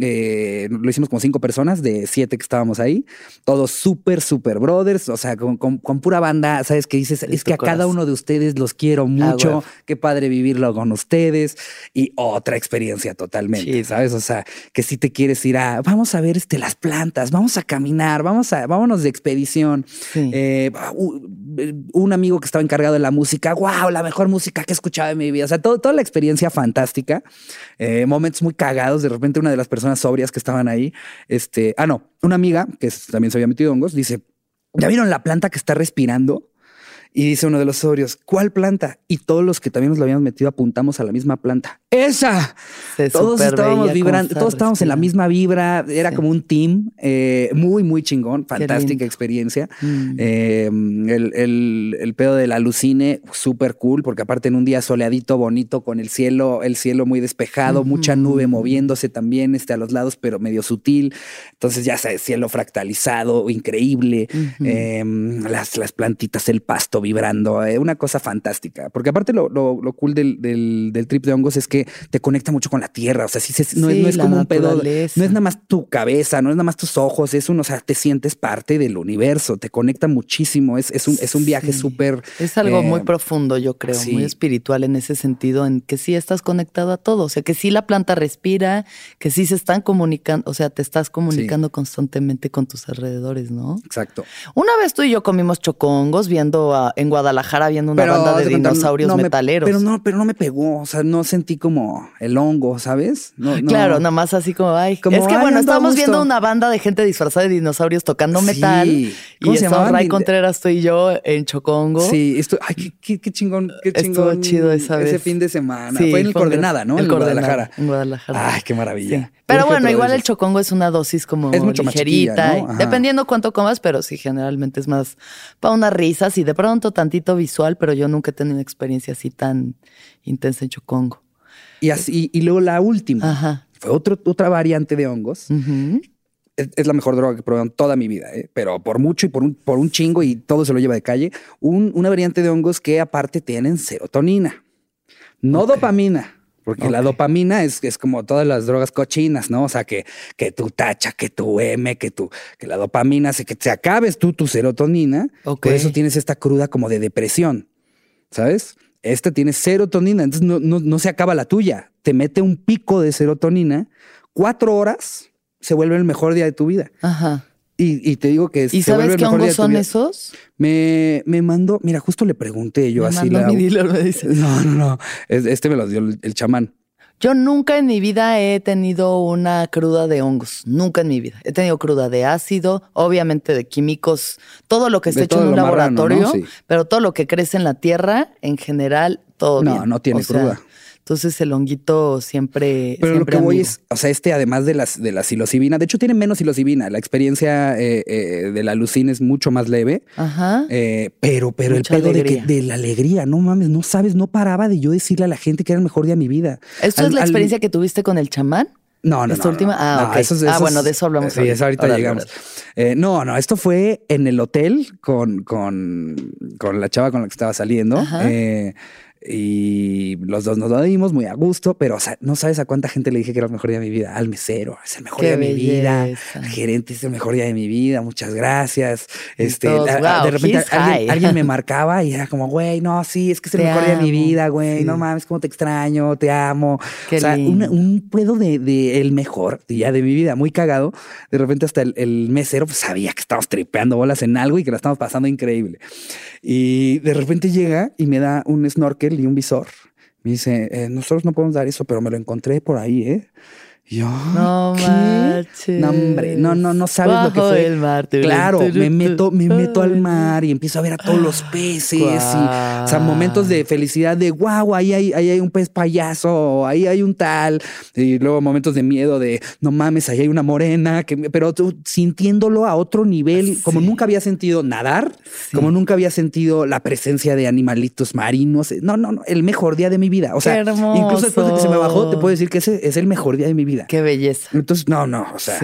Eh, lo hicimos como cinco personas de siete que estábamos ahí, todos súper, súper brothers, o sea, con, con- con pura banda, ¿sabes? Que dices, De es que a cada uno de ustedes los quiero mucho, huevo. qué padre vivirlo con ustedes y otra experiencia totalmente. ¿sabes? O sea, que si te quieres ir a, vamos a ver este, las plantas, vamos a caminar, vamos a, vámonos de expedición. Sí. Eh, un amigo que estaba encargado de la música, wow, la mejor música que he escuchado en mi vida. O sea, todo, toda la experiencia fantástica. Eh, momentos muy cagados. De repente, una de las personas sobrias que estaban ahí, este, ah, no, una amiga que también se había metido hongos, dice: ¿Ya vieron la planta que está respirando? Y dice uno de los sobrios, ¿cuál planta? Y todos los que también nos lo habíamos metido apuntamos a la misma planta. ¡Esa! Se Todos estábamos vibrando, todos estábamos en la misma vibra, era Sí. como un team, eh, muy, muy chingón, fantástica experiencia. Mm. Eh, el, el- el pedo del alucine, súper cool, porque aparte en un día soleadito, bonito, con el cielo, el cielo muy despejado, mucha nube moviéndose también este, a los lados, pero medio sutil. Entonces ya sabes, cielo fractalizado, increíble, eh, las, las plantitas, el pasto vibrando, eh, una cosa fantástica. Porque aparte lo, lo- lo cool del, del- del trip de hongos es que te conecta mucho con la tierra. O sea, sí, se- no, es- no como un pedo, no es nada más tu cabeza, no es nada más tus ojos, es un, o sea, te sientes parte del universo, te conecta muchísimo, es, es, un, es un viaje Sí. súper... Es algo eh, muy profundo, yo creo, sí. muy espiritual en ese sentido, en que sí estás conectado a todo, o sea, que sí la planta respira, que sí se están comunicando, o sea, te estás comunicando constantemente con tus alrededores, ¿no? Exacto. Una vez tú y yo comimos chocongos viendo a- en Guadalajara viendo una banda de dinosaurios no me- metaleros. pero no, pero no me pegó, o sea, no sentí como el hongo, ¿sabes? No, no. Claro, nada más así como, ay. Como, es que ay, bueno, estábamos viendo una banda de gente disfrazada de dinosaurios tocando Sí. metal. Y ¿Cómo se estaba llamaban? Ray Contreras, tú y yo en Chocongo. Sí, esto, ay, qué, qué- qué chingón, qué Estuvo chingón. chido esa vez. Ese fin de semana. Sí, fue en el Coordenada, ¿no? el en Guadalajara. en Guadalajara. Ay, qué maravilla. Sí. Pero bueno, igual el chocongo es una dosis como Es mucho ligerita, ¿no? Dependiendo cuánto comas, pero sí, generalmente es más para unas risas y de pronto tantito visual, pero yo nunca he tenido una experiencia así tan intensa en chocongo. Y así, y luego la última. Ajá. Fue otro, otra variante de hongos. Es, es la mejor droga que probado en toda mi vida, ¿eh? pero por mucho y por un, por un chingo y todo se lo lleva de calle. Un- una variante de hongos que aparte tienen serotonina, no dopamina. Porque la dopamina es, es como todas las drogas cochinas, ¿no? O sea, que, que tu tacha, que tu M, que tu, que la dopamina hace que te acabes tú tu serotonina. Ok. Por eso tienes esta cruda como de depresión, ¿sabes? Esta tiene serotonina, entonces no, no, no se acaba la tuya. Te mete un pico de serotonina, cuatro horas se vuelve el mejor día de tu vida. Ajá. Y, y te digo que ¿Y se vuelve sabes qué hongos son esos? Me, me mandó, mira, justo le pregunté yo Me así. mandó la- mi dealer, me dice. [laughs] No, no, no. Es- Este me lo dio el, el chamán. Yo nunca en mi vida he tenido una cruda de hongos, nunca en mi vida. He tenido cruda de ácido, obviamente de químicos, todo lo que esté De hecho en un marrano, laboratorio, ¿no? Sí. pero todo lo que crece en la tierra, en general, todo No, bien. no tiene O sea, cruda. Entonces el honguito siempre. Pero lo que voy es, o sea, este además de las de la psilocibina, de hecho tiene menos psilocibina. La experiencia eh, eh, de la alucina es mucho más leve. Ajá. Eh, pero, pero Mucha el pedo de, alegría. que, de la alegría, no mames, no sabes, no paraba de yo decirle a la gente que era el mejor día de mi vida. ¿Esto Al- es la al- experiencia que tuviste con el chamán? No, no, ¿Esta no, última? no. Ah, No, eso es- Ah, eso bueno, de eso hablamos Sí, eso ahorita llegamos. Eh, no, no, esto fue en el hotel con, con, con la chava con la que estaba saliendo. Ajá. Eh, Y los dos nos lo dimos muy a gusto, pero o sea, no sabes a cuánta gente le dije que era el mejor día de mi vida. Al mesero, es el mejor día de mi vida. Al gerente, es el mejor día de mi vida. Muchas gracias. Este, de repente alguien, me [laughs] marcaba y era como, güey, no, sí, es que es el mejor día de mi vida, güey. No mames, cómo te extraño, te amo. o sea, un, puedo de, el mejor día de mi vida, muy cagado. De repente hasta el, mesero pues, sabía que estábamos tripeando bolas en algo y que la estamos pasando increíble. Y de repente llega y me da un snorkel y un visor. Me dice, eh, nosotros no podemos dar eso, pero me lo encontré por ahí, ¿eh? Yo, no manches. No, hombre, no, no, no sabes lo que fue. El mar, claro, me meto, me meto al mar y empiezo a ver a todos los peces y, o sea, momentos de felicidad de wow, ahí hay, ahí hay un pez payaso, ahí hay un tal, y luego momentos de miedo de no mames, ahí hay una morena, que, pero tú sintiéndolo a otro nivel, como nunca había sentido nadar, como nunca había sentido la presencia de animalitos marinos. No, no, no, el mejor día de mi vida. O sea, incluso después de que se me bajó, te puedo decir que ese es el mejor día de mi vida. Qué belleza. Entonces, no, no, o sea,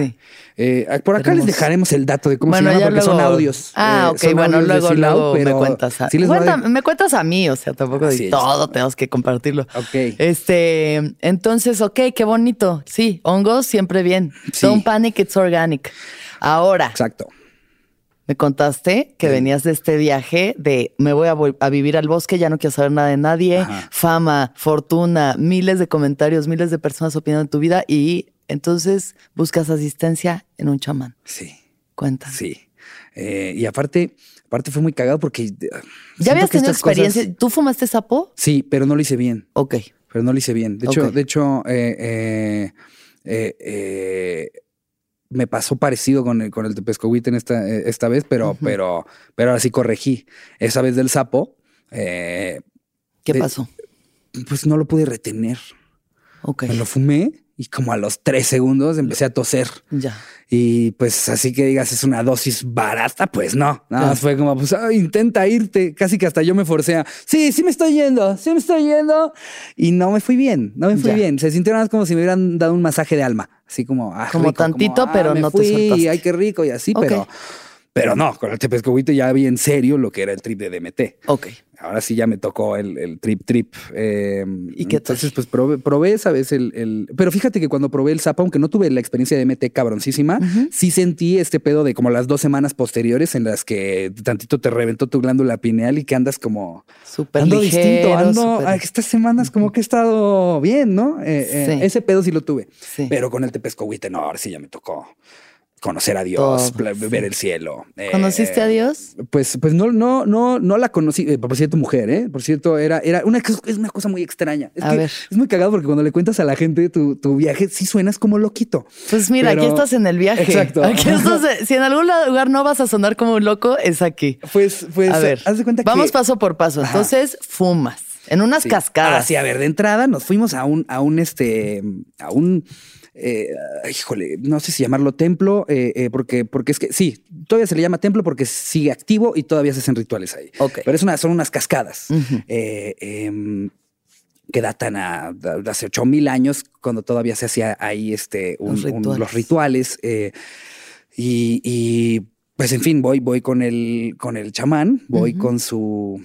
eh, por acá les dejaremos el dato de cómo se llama porque son audios. Ah, eh, ok, bueno, luego, luego me cuentas. A... Me cuentas a mí, o sea, tampoco de todo tenemos que compartirlo. Ok. Este, entonces, ok, qué bonito. Sí, hongos siempre bien. Don't panic, it's organic. Ahora. Exacto. Me contaste que venías de este viaje de me voy a, vivir al bosque, ya no quiero saber nada de nadie, fama, fortuna, miles de comentarios, miles de personas opinando tu vida y entonces buscas asistencia en un chamán. Sí. Cuenta. Sí. Eh, y aparte, aparte fue muy cagado porque... Ah, ¿Ya habías tenido experiencia? ¿Tú fumaste sapo? Sí, pero no lo hice bien. Ok. Pero no lo hice bien. De hecho, de hecho, eh, eh, me pasó parecido con el, con el en esta, eh, esta vez, pero, pero, pero ahora sí corregí. Esa vez del sapo. Eh, ¿Qué pasó? Pues no lo pude retener. Ok. Me lo fumé y como a los tres segundos empecé a toser. Ya. Y pues así que digas, es una dosis barata, pues no. Nada más fue como, pues intenta irte. Casi que hasta yo me forcé a, sí, sí me estoy yendo, sí me estoy yendo. Y no me fui bien, no me fui bien. Se sintieron más como si me hubieran dado un masaje de alma. Así como, ah, como tantito, ah, pero no te soltaste. Ay, qué rico y así, pero pero no, con el tepescohuite ya vi en serio lo que era el trip de DMT. Ok. Ahora sí ya me tocó el, trip trip. Em, ¿Y qué Entonces, pues probé, probé esa vez el, Pero fíjate que cuando probé el sapo, aunque no tuve la experiencia de DMT cabroncísima, sí sentí este pedo de como las dos semanas posteriores en las que tantito te reventó tu glándula pineal y que andas como... Súper ando distinto. Ando... estas semanas como que he estado bien, ¿no? Eh, eh, ese pedo sí lo tuve. Pero con el tepescohuite, no, ahora sí ya me tocó conocer a Dios, ver el cielo. Eh, ¿Conociste a Dios? Pues, pues no, no, no, no la conocí. Eh, por cierto, mujer, ¿eh? Por cierto, era, era una, es una cosa muy extraña. Es, que es muy cagado porque cuando le cuentas a la gente tu, tu viaje, sí suenas como loquito. Pues mira, aquí estás en el viaje. Exacto. Aquí [laughs] estás, si en algún lugar no vas a sonar como un loco, es aquí. Pues, pues, a ver, haz de cuenta vamos paso por paso. Entonces, fumas en unas cascadas. Ah, sí, a ver, de entrada nos fuimos a un, a un, este, a un eh, híjole, no sé si llamarlo templo, eh, eh, porque, porque es que sí, todavía se le llama templo porque sigue activo y todavía se hacen rituales ahí. Pero es una, son unas cascadas. Em, que datan a, hace ocho mil años, cuando todavía se hacía ahí este, los rituales. y, pues en fin, voy, voy con el, con el chamán, voy con su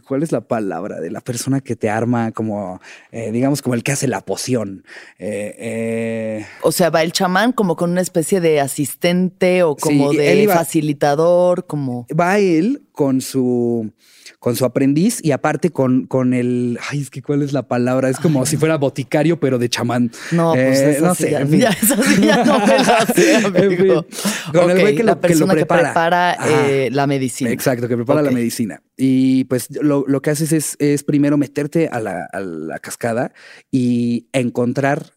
¿cuál es la palabra? De la persona que te arma como, eh, digamos, como el que hace la poción. Eh, eh, o sea, va el chamán como con una especie de asistente o como de facilitador, como... Va él con su con su aprendiz y aparte con, con el. Ay, es que cuál es la palabra. Es como si fuera boticario, pero de chamán. No, pues eh, no sé. Ya, ya, no me la [laughs] sé, amigo. Con el güey que, la persona que prepara, eh, la medicina. Exacto, que prepara la medicina. Y pues lo, lo que haces es, es primero meterte a la, a la cascada y encontrar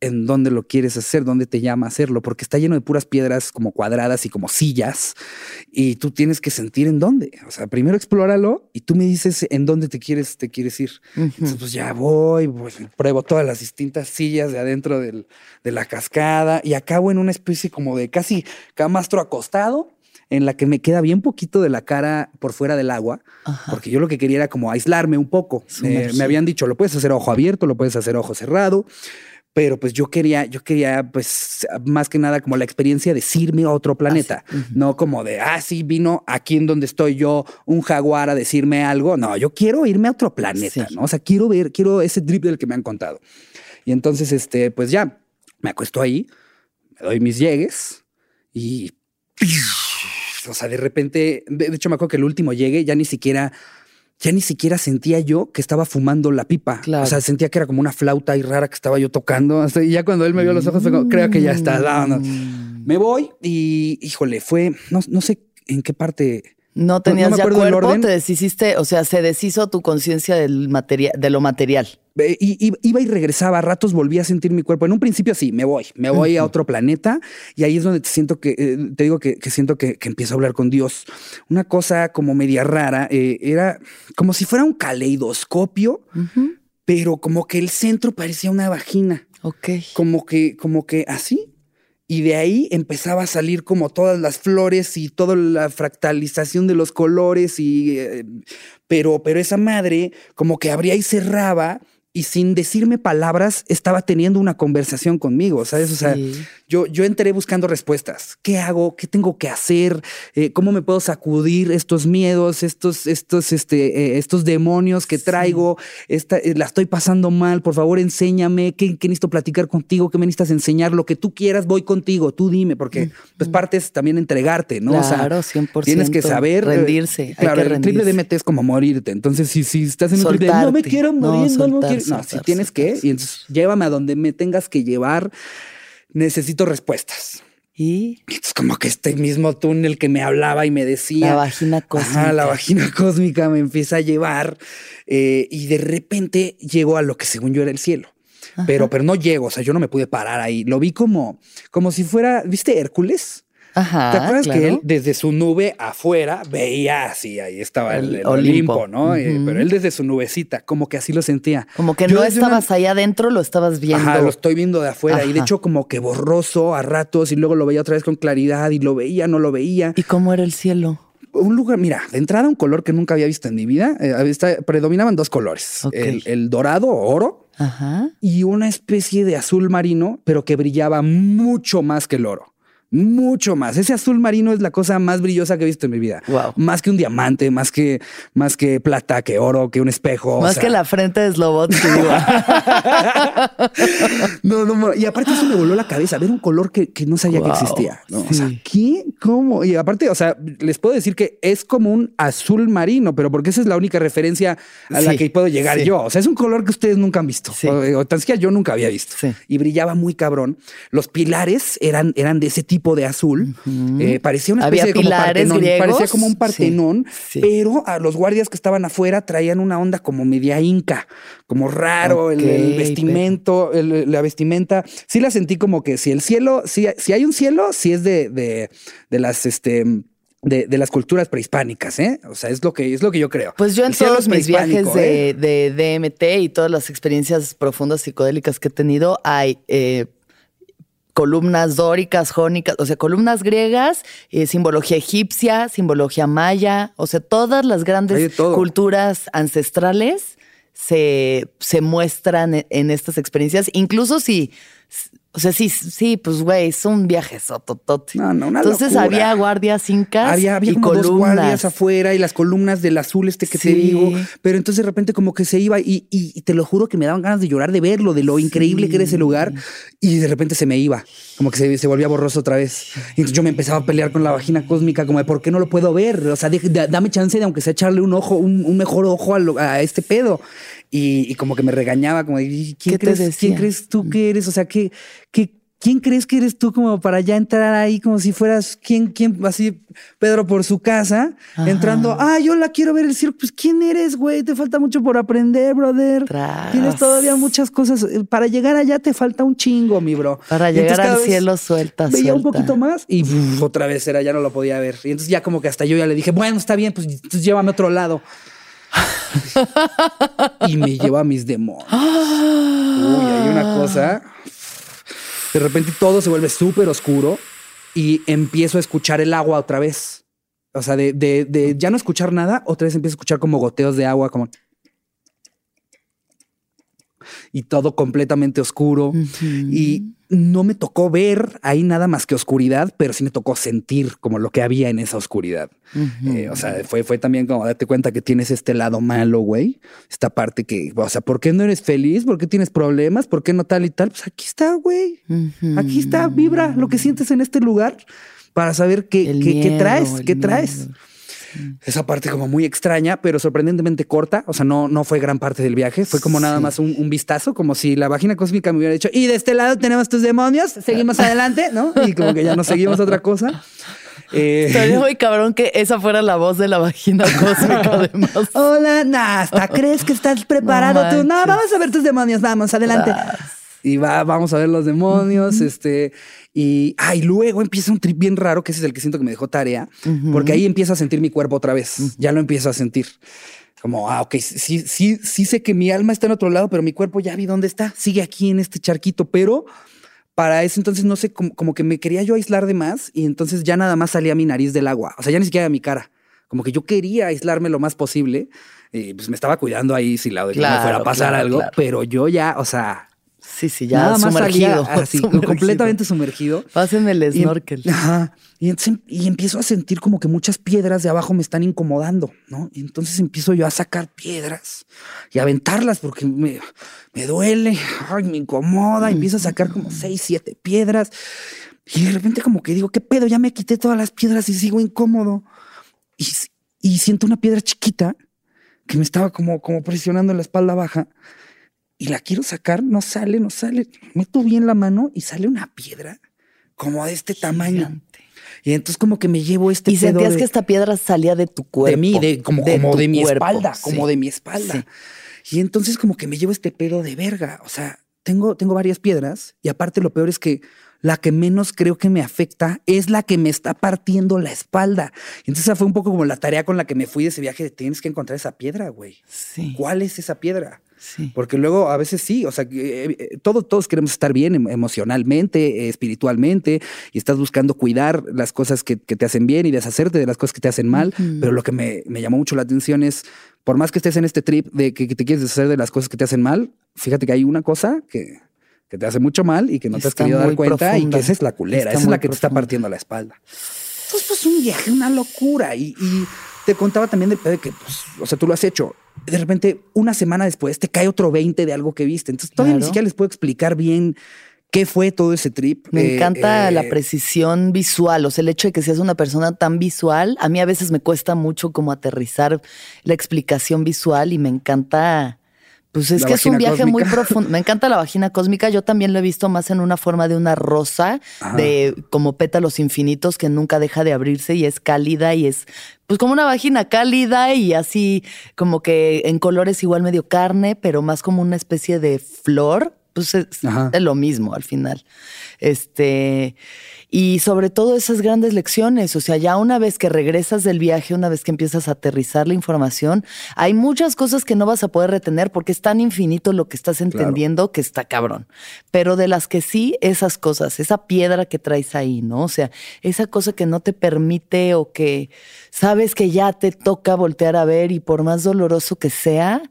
en dónde lo quieres hacer, dónde te llama hacerlo, porque está lleno de puras piedras como cuadradas y como sillas, y tú tienes que sentir en dónde. O sea, primero explóralo y tú me dices en dónde te quieres, te quieres ir. Entonces, pues ya voy, pues, pruebo todas las distintas sillas de adentro de la cascada y acabo en una especie como de casi camastro acostado, en la que me queda bien poquito de la cara por fuera del agua, porque yo lo que quería era como aislarme un poco. Eh, me habían dicho, lo puedes hacer ojo abierto, lo puedes hacer ojo cerrado pero pues yo quería, yo quería pues más que nada como la experiencia de irme a otro planeta, no como de, ah, sí, vino aquí en donde estoy yo un jaguar a decirme algo, no, yo quiero irme a otro planeta, ¿no? O sea, quiero ver, quiero ese drip del que me han contado. Y entonces, este, pues ya, me acuesto ahí, me doy mis llegues y... O sea, de repente, de hecho me acuerdo que el último llegue ya ni siquiera ya ni siquiera sentía yo que estaba fumando la pipa. O sea, sentía que era como una flauta y rara que estaba yo tocando. y ya cuando él me vio los ojos, creo que ya está. Me voy y, híjole, fue, no, no sé en qué parte no tenías ya cuerpo, te deshiciste, o sea, se deshizo tu conciencia del de lo material. Y, iba y regresaba, a ratos volvía a sentir mi cuerpo. En un principio sí, me voy, me voy a otro planeta y ahí es donde te siento que, eh, te digo que, siento que, empiezo a hablar con Dios. Una cosa como media rara, eh, era como si fuera un caleidoscopio, pero como que el centro parecía una vagina. Ok. Como que, como que así, y de ahí empezaba a salir como todas las flores y toda la fractalización de los colores y eh, pero pero esa madre como que abría y cerraba y sin decirme palabras estaba teniendo una conversación conmigo, ¿sabes? O sea, yo, yo entré buscando respuestas. ¿Qué hago? ¿Qué tengo que hacer? Eh, ¿Cómo me puedo sacudir estos miedos, estos, estos, este, eh, estos demonios que traigo? Esta, eh, la estoy pasando mal. Por favor, enséñame. ¿Qué, ¿Qué, necesito platicar contigo? ¿Qué me necesitas enseñar? Lo que tú quieras, voy contigo. Tú dime, porque pues parte es también entregarte, ¿no? Claro, o sea, 100%. Tienes que saber. Rendirse. claro, el triple DMT es como morirte. Entonces, si, si estás en un triple no me quiero morir, no, no quiero no, si tienes que, y entonces llévame a donde me tengas que llevar. Necesito respuestas. Y es como que este mismo túnel que me hablaba y me decía. La vagina cósmica. la vagina [laughs] cósmica me empieza a llevar. Eh, y de repente llego a lo que según yo era el cielo. Pero, pero no llego, o sea, yo no me pude parar ahí. Lo vi como, como si fuera, ¿viste Hércules? Ajá, ¿Te acuerdas que él desde su nube afuera veía así, ahí estaba el, Olimpo, ¿no? Eh, pero él desde su nubecita, como que así lo sentía. Como que no estabas allá adentro, lo estabas viendo. Ajá, lo estoy viendo de afuera y de hecho como que borroso a ratos y luego lo veía otra vez con claridad y lo veía, no lo veía. ¿Y cómo era el cielo? un lugar, mira, de entrada un color que nunca había visto en mi vida. Eh, predominaban dos colores: el, el, dorado o oro Ajá. y una especie de azul marino, pero que brillaba mucho más que el oro mucho más. Ese azul marino es la cosa más brillosa que he visto en mi vida. Más que un diamante, más que, más que plata, que oro, que un espejo. Más que la frente de Slobotsky. [laughs] no, no, y aparte eso me voló la cabeza, ver un color que, no sabía que existía. O sea, ¿qué? ¿Cómo? Y aparte, o sea, les puedo decir que es como un azul marino, pero porque esa es la única referencia a la que puedo llegar yo. O sea, es un color que ustedes nunca han visto. O, tan siquiera yo nunca había visto. Y brillaba muy cabrón. Los pilares eran, eran de ese tipo tipo de azul. Eh, parecía una especie de como partenón. Parecía como un partenón, pero a los guardias que estaban afuera traían una onda como media inca, como raro, el, vestimento, la vestimenta. Sí la sentí como que si el cielo, si, si hay un cielo, si es de, de, de las este de, las culturas prehispánicas, ¿eh? O sea, es lo que es lo que yo creo. Pues yo en todos mis viajes de, ¿eh? de, DMT y todas las experiencias profundas psicodélicas que he tenido, hay eh, columnas dóricas, jónicas, o sea, columnas griegas, eh, simbología egipcia, simbología maya, o sea, todas las grandes culturas ancestrales se, se muestran en, estas experiencias, incluso si o sea, sí, sí, pues güey, es un viaje sototote. No, no, una Entonces había guardias incas había, había y como columnas. Dos guardias afuera y las columnas del azul este que te digo. Pero entonces de repente como que se iba y, y, te lo juro que me daban ganas de llorar de verlo, de lo increíble que era ese lugar. Y de repente se me iba, como que se, se volvía borroso otra vez. Y entonces yo me empezaba a pelear con la vagina cósmica, como de por qué no lo puedo ver. O sea, dame chance de aunque sea echarle un ojo, un, mejor ojo a, a este pedo. Y, como que me regañaba, como ¿quién, crees, ¿quién crees tú que eres? O sea, ¿qué, qué, ¿quién crees que eres tú como para ya entrar ahí como si fueras, ¿quién, quién, así, Pedro por su casa, entrando, ah, yo la quiero ver el circo, pues ¿quién eres, güey? Te falta mucho por aprender, brother. Tienes todavía muchas cosas, eh, para llegar allá te falta un chingo, mi bro. Para llegar al cielo suelta, Veía un poquito más y otra vez era, ya no lo podía ver. Y entonces ya como que hasta yo ya le dije, bueno, está bien, pues entonces llévame a otro lado [laughs] y me lleva a mis demonios. Uy, hay una cosa. De repente todo se vuelve súper oscuro y empiezo a escuchar el agua otra vez. O sea, de, de, ya no escuchar nada, otra vez empiezo a escuchar como goteos de agua, como. y todo completamente oscuro. Y no me tocó ver ahí nada más que oscuridad, pero sí me tocó sentir como lo que había en esa oscuridad. Eh, o sea, fue, fue también como date cuenta que tienes este lado malo, güey. Esta parte que, o sea, ¿por qué no eres feliz? ¿Por qué tienes problemas? ¿Por qué no tal y tal? Pues aquí está, güey. Aquí está, vibra lo que sientes en este lugar para saber qué, qué, traes, qué traes. Esa parte como muy extraña, pero sorprendentemente corta. O sea, no, no fue gran parte del viaje. Fue como nada más un, vistazo, como si la vagina cósmica me hubiera dicho, y de este lado tenemos tus demonios, seguimos adelante, ¿no? Y como que ya no seguimos otra cosa. [laughs] Eh, Estaría muy cabrón que esa fuera la voz de la vagina cósmica, además. [laughs] Hola, Nasta, [laughs] ¿crees que estás preparado tú? No, vamos a ver tus demonios, vamos, adelante. Y va, vamos a ver los demonios, este, y, ay, luego empieza un trip bien raro, que ese es el que siento que me dejó tarea, porque ahí empiezo a sentir mi cuerpo otra vez. Ya lo empiezo a sentir. Como, ah, ok, sí, sí, sí sé que mi alma está en otro lado, pero mi cuerpo ya vi dónde está. Sigue aquí en este charquito, pero para eso entonces no sé, como, que me quería yo aislar de más y entonces ya nada más salía mi nariz del agua. O sea, ya ni siquiera mi cara. Como que yo quería aislarme lo más posible. Y pues me estaba cuidando ahí si la de que no fuera a pasar algo, pero yo ya, o sea, Sí, sí, ya Nada sumergido. Más [laughs] así, completamente sumergido. Pásenme el snorkel. Y, ajá. Y, y, empiezo a sentir como que muchas piedras de abajo me están incomodando, ¿no? Y entonces empiezo yo a sacar piedras y a aventarlas porque me, me duele, ay, me incomoda. Y empiezo a sacar como seis, siete piedras. Y de repente como que digo, ¿qué pedo? Ya me quité todas las piedras y sigo incómodo. Y, y siento una piedra chiquita que me estaba como, como presionando en la espalda baja y la quiero sacar, no sale, no sale. Meto bien la mano y sale una piedra como de este tamaño. Y entonces como que me llevo este Y sentías que esta piedra salía de tu cuerpo. De mí, de, como de, como de mi espalda, como de mi espalda. Y entonces como que me llevo este pedo de verga. O sea, tengo, tengo varias piedras y aparte lo peor es que la que menos creo que me afecta es la que me está partiendo la espalda. Entonces esa fue un poco como la tarea con la que me fui de ese viaje de tienes que encontrar esa piedra, güey. Sí. ¿Cuál es esa piedra? Porque luego a veces sí, o sea, eh, eh, todos, todos queremos estar bien em, emocionalmente, espiritualmente, y estás buscando cuidar las cosas que, te hacen bien y deshacerte de las cosas que te hacen mal. Pero lo que me, llamó mucho la atención es, por más que estés en este trip de que, te quieres deshacer de las cosas que te hacen mal, fíjate que hay una cosa que, te hace mucho mal y que no te has querido dar cuenta y que esa es la culera, esa es la que te está partiendo la espalda. Entonces, pues un viaje, una locura. Y, te contaba también del pedo de que, pues, o sea, tú lo has hecho de repente una semana después te cae otro 20 de algo que viste. Entonces todavía ni siquiera les puedo explicar bien qué fue todo ese trip. Me eh, encanta la eh, precisión visual, o sea, el hecho de que seas una persona tan visual, a mí a veces me cuesta mucho como aterrizar la explicación visual y me encanta... Pues es que es un viaje muy profundo. Me encanta la vagina cósmica. Yo también lo he visto más en una forma de una rosa, de como pétalos infinitos que nunca deja de abrirse y es cálida y es pues como una vagina cálida y así como que en colores igual medio carne, pero más como una especie de flor. Pues es, es lo mismo al final. Este, y sobre todo esas grandes lecciones, o sea, ya una vez que regresas del viaje, una vez que empiezas a aterrizar la información, hay muchas cosas que no vas a poder retener porque es tan infinito lo que estás entendiendo que está cabrón. Pero de las que sí, esas cosas, esa piedra que traes ahí, ¿no? O sea, esa cosa que no te permite o que sabes que ya te toca voltear a ver y por más doloroso que sea,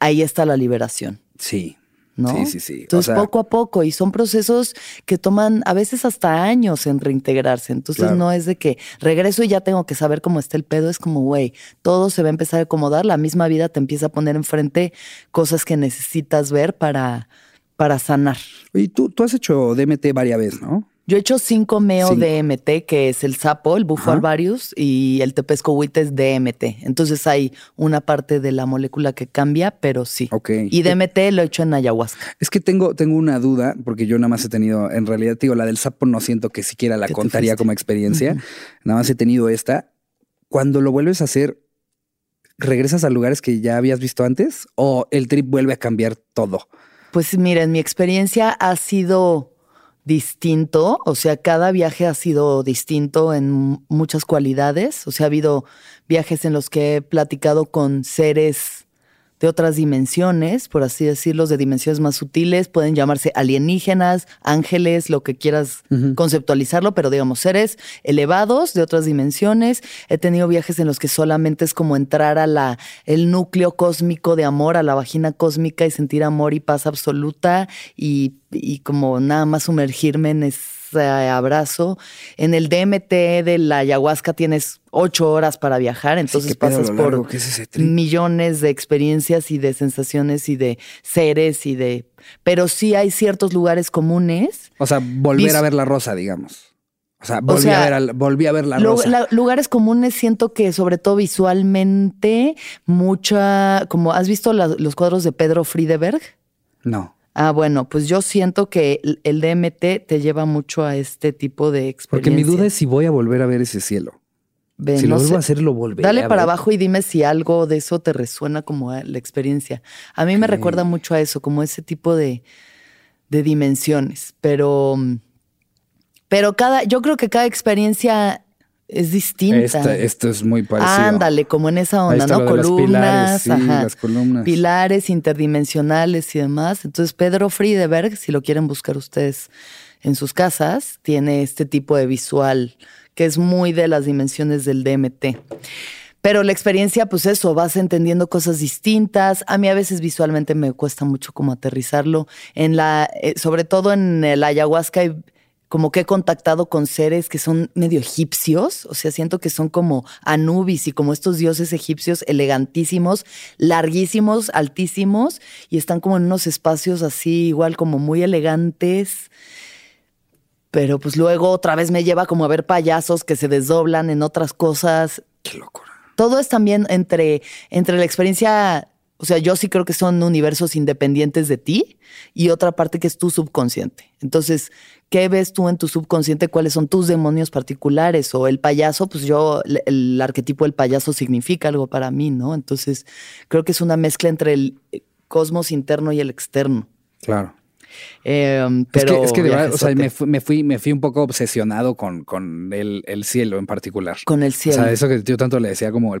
ahí está la liberación. Sí, ¿no? Sí, sí, sí. Entonces, poco a poco, y son procesos que toman a veces hasta años en reintegrarse. Entonces, no es de que regreso y ya tengo que saber cómo está el pedo. Es como, güey, todo se va a empezar a acomodar. La misma vida te empieza a poner enfrente cosas que necesitas ver para, para sanar. Y tú, tú has hecho DMT varias veces, ¿no? Yo he hecho 5-meo DMT, que es el sapo, el bufo alvarius, y el tepescohuite es DMT. Entonces hay una parte de la molécula que cambia, pero sí. Ok. Y DMT lo he hecho en ayahuasca. Es que tengo, tengo una duda, porque yo nada más he tenido, en realidad, digo, la del sapo no siento que siquiera la contaría como experiencia. Nada más he tenido esta. Cuando lo vuelves a hacer, ¿regresas a lugares que ya habías visto antes? ¿O el trip vuelve a cambiar todo? Pues miren, mi experiencia ha sido distinto, o sea, cada viaje ha sido distinto en muchas cualidades, o sea, ha habido viajes en los que he platicado con seres de otras dimensiones, por así decirlo, de dimensiones más sutiles, pueden llamarse alienígenas, ángeles, lo que quieras conceptualizarlo, pero digamos seres elevados de otras dimensiones. He tenido viajes en los que solamente es como entrar a la el núcleo cósmico de amor, a la vagina cósmica y sentir amor y paz absoluta y, y como nada más sumergirme en ese abrazo. En el DMT de la ayahuasca tienes ocho horas para viajar, entonces pasas por millones de experiencias y de sensaciones y de seres y de... Pero sí hay ciertos lugares comunes. O sea, volver a ver la rosa, digamos. O sea, volví, a, ver volví a ver la rosa. lugares comunes siento que sobre todo visualmente, mucha, como has visto los cuadros de Pedro Friedeberg. No. Ah, bueno, pues yo siento que el DMT te lleva mucho a este tipo de experiencia. Porque mi duda es si voy a volver a ver ese cielo. si lo vuelvo a hacer, lo volveré Dale para abajo y dime si algo de eso te resuena como la experiencia. A mí me recuerda mucho a eso, como ese tipo de, de dimensiones. Pero, pero cada, yo creo que cada experiencia es distinta. esto es muy parecido. Ándale, como en esa onda, ¿no? Columnas, pilares, columnas. Pilares interdimensionales y demás. Entonces, Pedro Friedeberg, si lo quieren buscar ustedes en sus casas, tiene este tipo de visual que es muy de las dimensiones del DMT. Pero la experiencia, pues eso, vas entendiendo cosas distintas. A mí a veces visualmente me cuesta mucho como aterrizarlo. En la, eh, sobre todo en el ayahuasca como que he contactado con seres que son medio egipcios, o sea, siento que son como Anubis y como estos dioses egipcios elegantísimos, larguísimos, altísimos, y están como en unos espacios así, igual como muy elegantes. Pero pues luego otra vez me lleva como a ver payasos que se desdoblan en otras cosas. Qué locura. Todo es también entre, entre la experiencia o sea, yo sí creo que son universos independientes de ti y otra parte que es tu subconsciente. Entonces, ¿qué ves tú en tu subconsciente? ¿Cuáles son tus demonios particulares? O el payaso, pues yo, el arquetipo del payaso significa algo para mí, ¿no? Entonces, creo que es una mezcla entre el cosmos interno y el externo. Claro. Em, pero es que, o sea, me fui, me fui, un poco obsesionado con, con el, cielo en particular. Con el cielo. O sea, eso que yo tanto le decía como,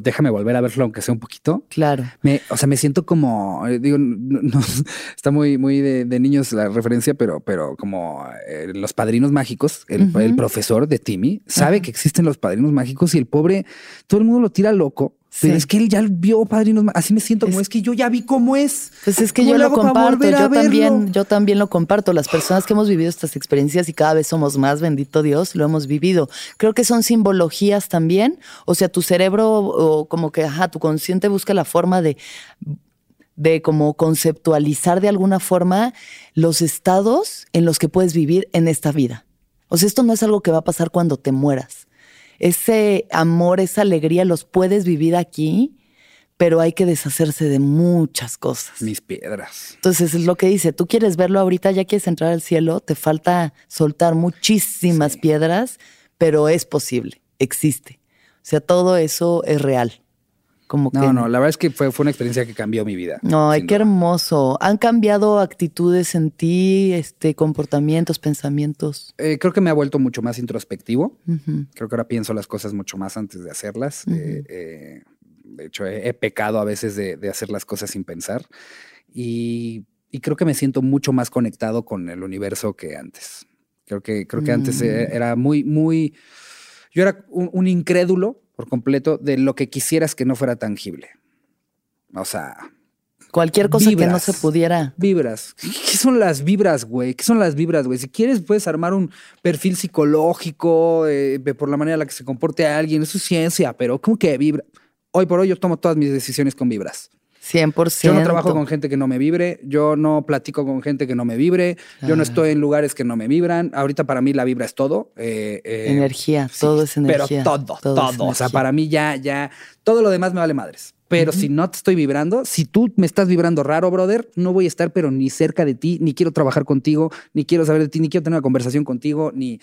déjame volver a verlo aunque sea un poquito. Claro. Me, o sea, me siento como, eh, digo, no, [laughs] está muy, muy de, niños la referencia, pero, pero como eh, los padrinos mágicos, el, profesor de Timmy sabe que existen los padrinos mágicos y el pobre, todo el mundo lo tira loco pero es que él ya vio Padrinos Así me siento como es, que yo ya vi cómo es. Pues es que yo lo comparto. Yo también, yo también lo comparto. Las personas que hemos vivido estas experiencias y cada vez somos más, bendito Dios, lo hemos vivido. Creo que son simbologías también. O sea, tu cerebro, o como que, ajá, tu consciente busca la forma de de como conceptualizar de alguna forma los estados en los que puedes vivir en esta vida. O sea, esto no es algo que va a pasar cuando te mueras ese amor, esa alegría los puedes vivir aquí, pero hay que deshacerse de muchas cosas. Mis piedras. Entonces es lo que dice, tú quieres verlo ahorita, ya quieres entrar al cielo, te falta soltar muchísimas piedras, pero es posible, existe. O sea, todo eso es real no, no, la verdad es que fue, fue una experiencia que cambió mi vida. No, ay, qué hermoso. ¿Han cambiado actitudes en ti, este, comportamientos, pensamientos? Eh, creo que me ha vuelto mucho más introspectivo. Creo que ahora pienso las cosas mucho más antes de hacerlas. Eh, eh, de hecho, he, pecado a veces de, hacer las cosas sin pensar. Y, creo que me siento mucho más conectado con el universo que antes. Creo que, creo que antes mm. era muy, muy... Yo era un incrédulo por completo de lo que quisieras que no fuera tangible. O sea, Cualquier cosa que no se pudiera. Vibras. ¿Qué son las vibras, güey? ¿Qué son las vibras, güey? Si quieres, puedes armar un perfil psicológico eh, por la manera en la que se comporte a alguien. Eso es ciencia, pero ¿cómo que vibra? Hoy por hoy yo tomo todas mis decisiones con vibras. 100%. Yo no trabajo con gente que no me vibre, yo no platico con gente que no me vibre, yo no ah. estoy en lugares que no me vibran. Ahorita para mí la vibra es todo. Eh, eh, energía, todo es energía. Pero todo, todo. O sea, para mí ya, ya, todo lo demás me vale madres. Pero si no te estoy vibrando, si tú me estás vibrando raro, brother, no voy a estar pero ni cerca de ti, ni quiero trabajar contigo, ni quiero saber de ti, ni quiero tener una conversación contigo, ni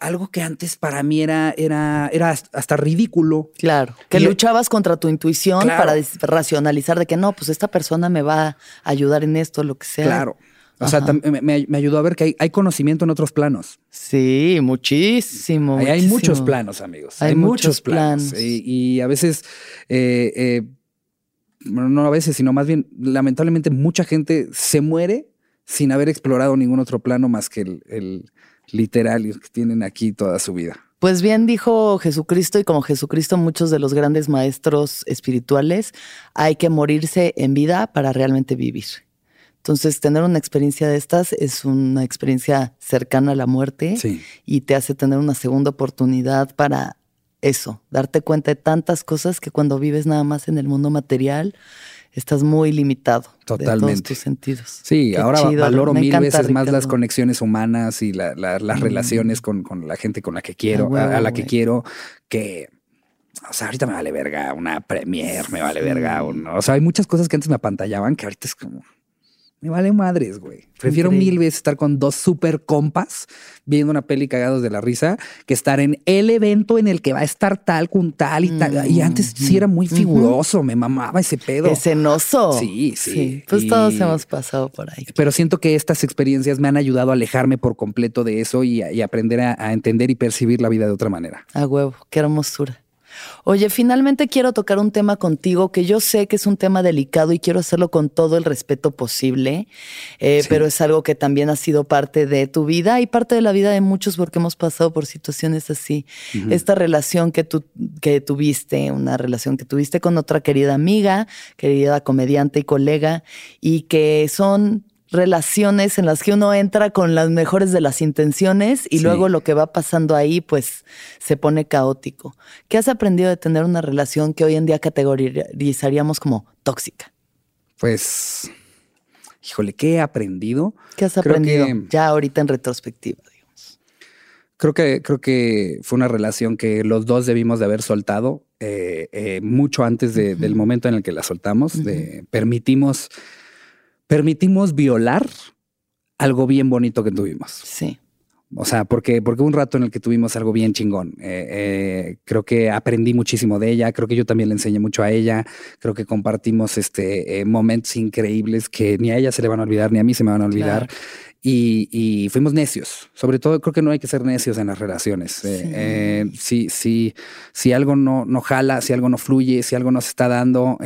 algo que antes para mí era, era, era hasta ridículo. Claro, que luchabas contra tu intuición para racionalizar de que no, pues esta persona me va a ayudar en esto, lo que sea. Claro. O sea, me, ayudó a ver que hay, conocimiento en otros planos. Sí, muchísimo. Hay, muchos planos, amigos. Hay, muchos, planos. Y, a veces eh, eh, no a veces, sino más bien, lamentablemente mucha gente se muere sin haber explorado ningún otro plano más que el, el literal que tienen aquí toda su vida. Pues bien dijo Jesucristo y como Jesucristo muchos de los grandes maestros espirituales, hay que morirse en vida para realmente vivir. Entonces, tener una experiencia de estas es una experiencia cercana a la muerte y te hace tener una segunda oportunidad para eso, darte cuenta de tantas cosas que cuando vives nada más en el mundo material, estás muy limitado. Totalmente. De todos tus sentidos. Sí, ahora valoro mil veces más las conexiones humanas y las mm. relaciones con, la gente con la que quiero, a, la que quiero, que o sea, ahorita me vale verga una premier, me vale verga. o sea, hay muchas cosas que antes me apantallaban que ahorita es como, me vale madres, güey. Prefiero mil veces estar con dos super compas viendo una peli cagados de la risa que estar en el evento en el que va a estar tal con tal y tal. y antes sí era muy figuroso, me mamaba ese pedo. Escenoso. Sí, sí. Pues todos hemos pasado por ahí. Pero siento que estas experiencias me han ayudado a alejarme por completo de eso y, aprender a entender y percibir la vida de otra manera. A huevo, qué hermosura. Oye, finalmente quiero tocar un tema contigo que yo sé que es un tema delicado y quiero hacerlo con todo el respeto posible, eh, pero es algo que también ha sido parte de tu vida y parte de la vida de muchos porque hemos pasado por situaciones así. Esta relación que, tú, que tuviste, una relación que tuviste con otra querida amiga, querida comediante y colega, y que son relaciones en las que uno entra con las mejores de las intenciones y luego lo que va pasando ahí pues se pone caótico. ¿Qué has aprendido de tener una relación que hoy en día categorizaríamos como tóxica? Pues, híjole, ¿qué he aprendido? ¿Qué has aprendido ya ahorita en retrospectiva? Digamos? Creo que, creo que fue una relación que los dos debimos de haber soltado eh, eh, mucho antes del momento en el que la soltamos. de, permitimos permitimos violar algo bien bonito que tuvimos. Sí. O sea, porque, porque un rato en el que tuvimos algo bien chingón. Eh, eh, creo que aprendí muchísimo de ella. Creo que yo también le enseñé mucho a ella. Creo que compartimos este, eh, momentos increíbles que ni a ella se le van a olvidar, ni a mí se me van a olvidar. Y, fuimos necios. Sobre todo, creo que no hay que ser necios en las relaciones. si, si, si algo no, no jala, si algo no fluye, si algo no se está dando,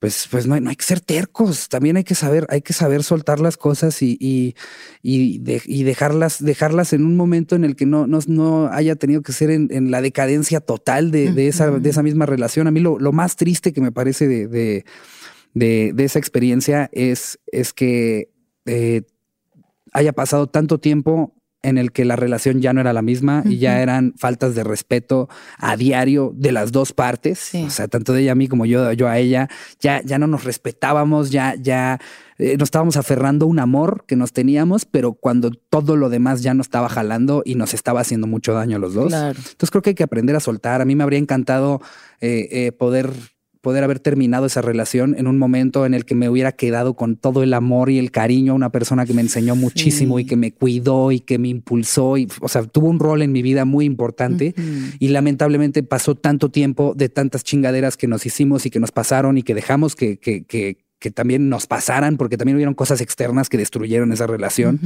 pues, pues no, hay, no hay que ser tercos, también hay que saber, hay que saber soltar las cosas y, y, y, dejarlas, dejarlas en un momento en el que no, no, no haya tenido que ser en, la decadencia total de, de, esa, de esa misma relación. A mí lo, lo más triste que me parece de, de, de esa experiencia es, es que eh, haya pasado tanto tiempo en el que la relación ya no era la misma y ya eran faltas de respeto a diario de las dos partes, o sea, tanto de ella a mí como yo, yo a ella, ya, ya no nos respetábamos, ya, ya eh, nos estábamos aferrando a un amor que nos teníamos, pero cuando todo lo demás ya no estaba jalando y nos estaba haciendo mucho daño a los dos. Entonces creo que hay que aprender a soltar. A mí me habría encantado eh, eh, poder poder haber terminado esa relación en un momento en el que me hubiera quedado con todo el amor y el cariño a una persona que me enseñó muchísimo y que me cuidó y que me impulsó y, o sea, tuvo un rol en mi vida muy importante y lamentablemente pasó tanto tiempo de tantas chingaderas que nos hicimos y que nos pasaron y que dejamos que, que, que que también nos pasaran, porque también hubieron cosas externas que destruyeron esa relación.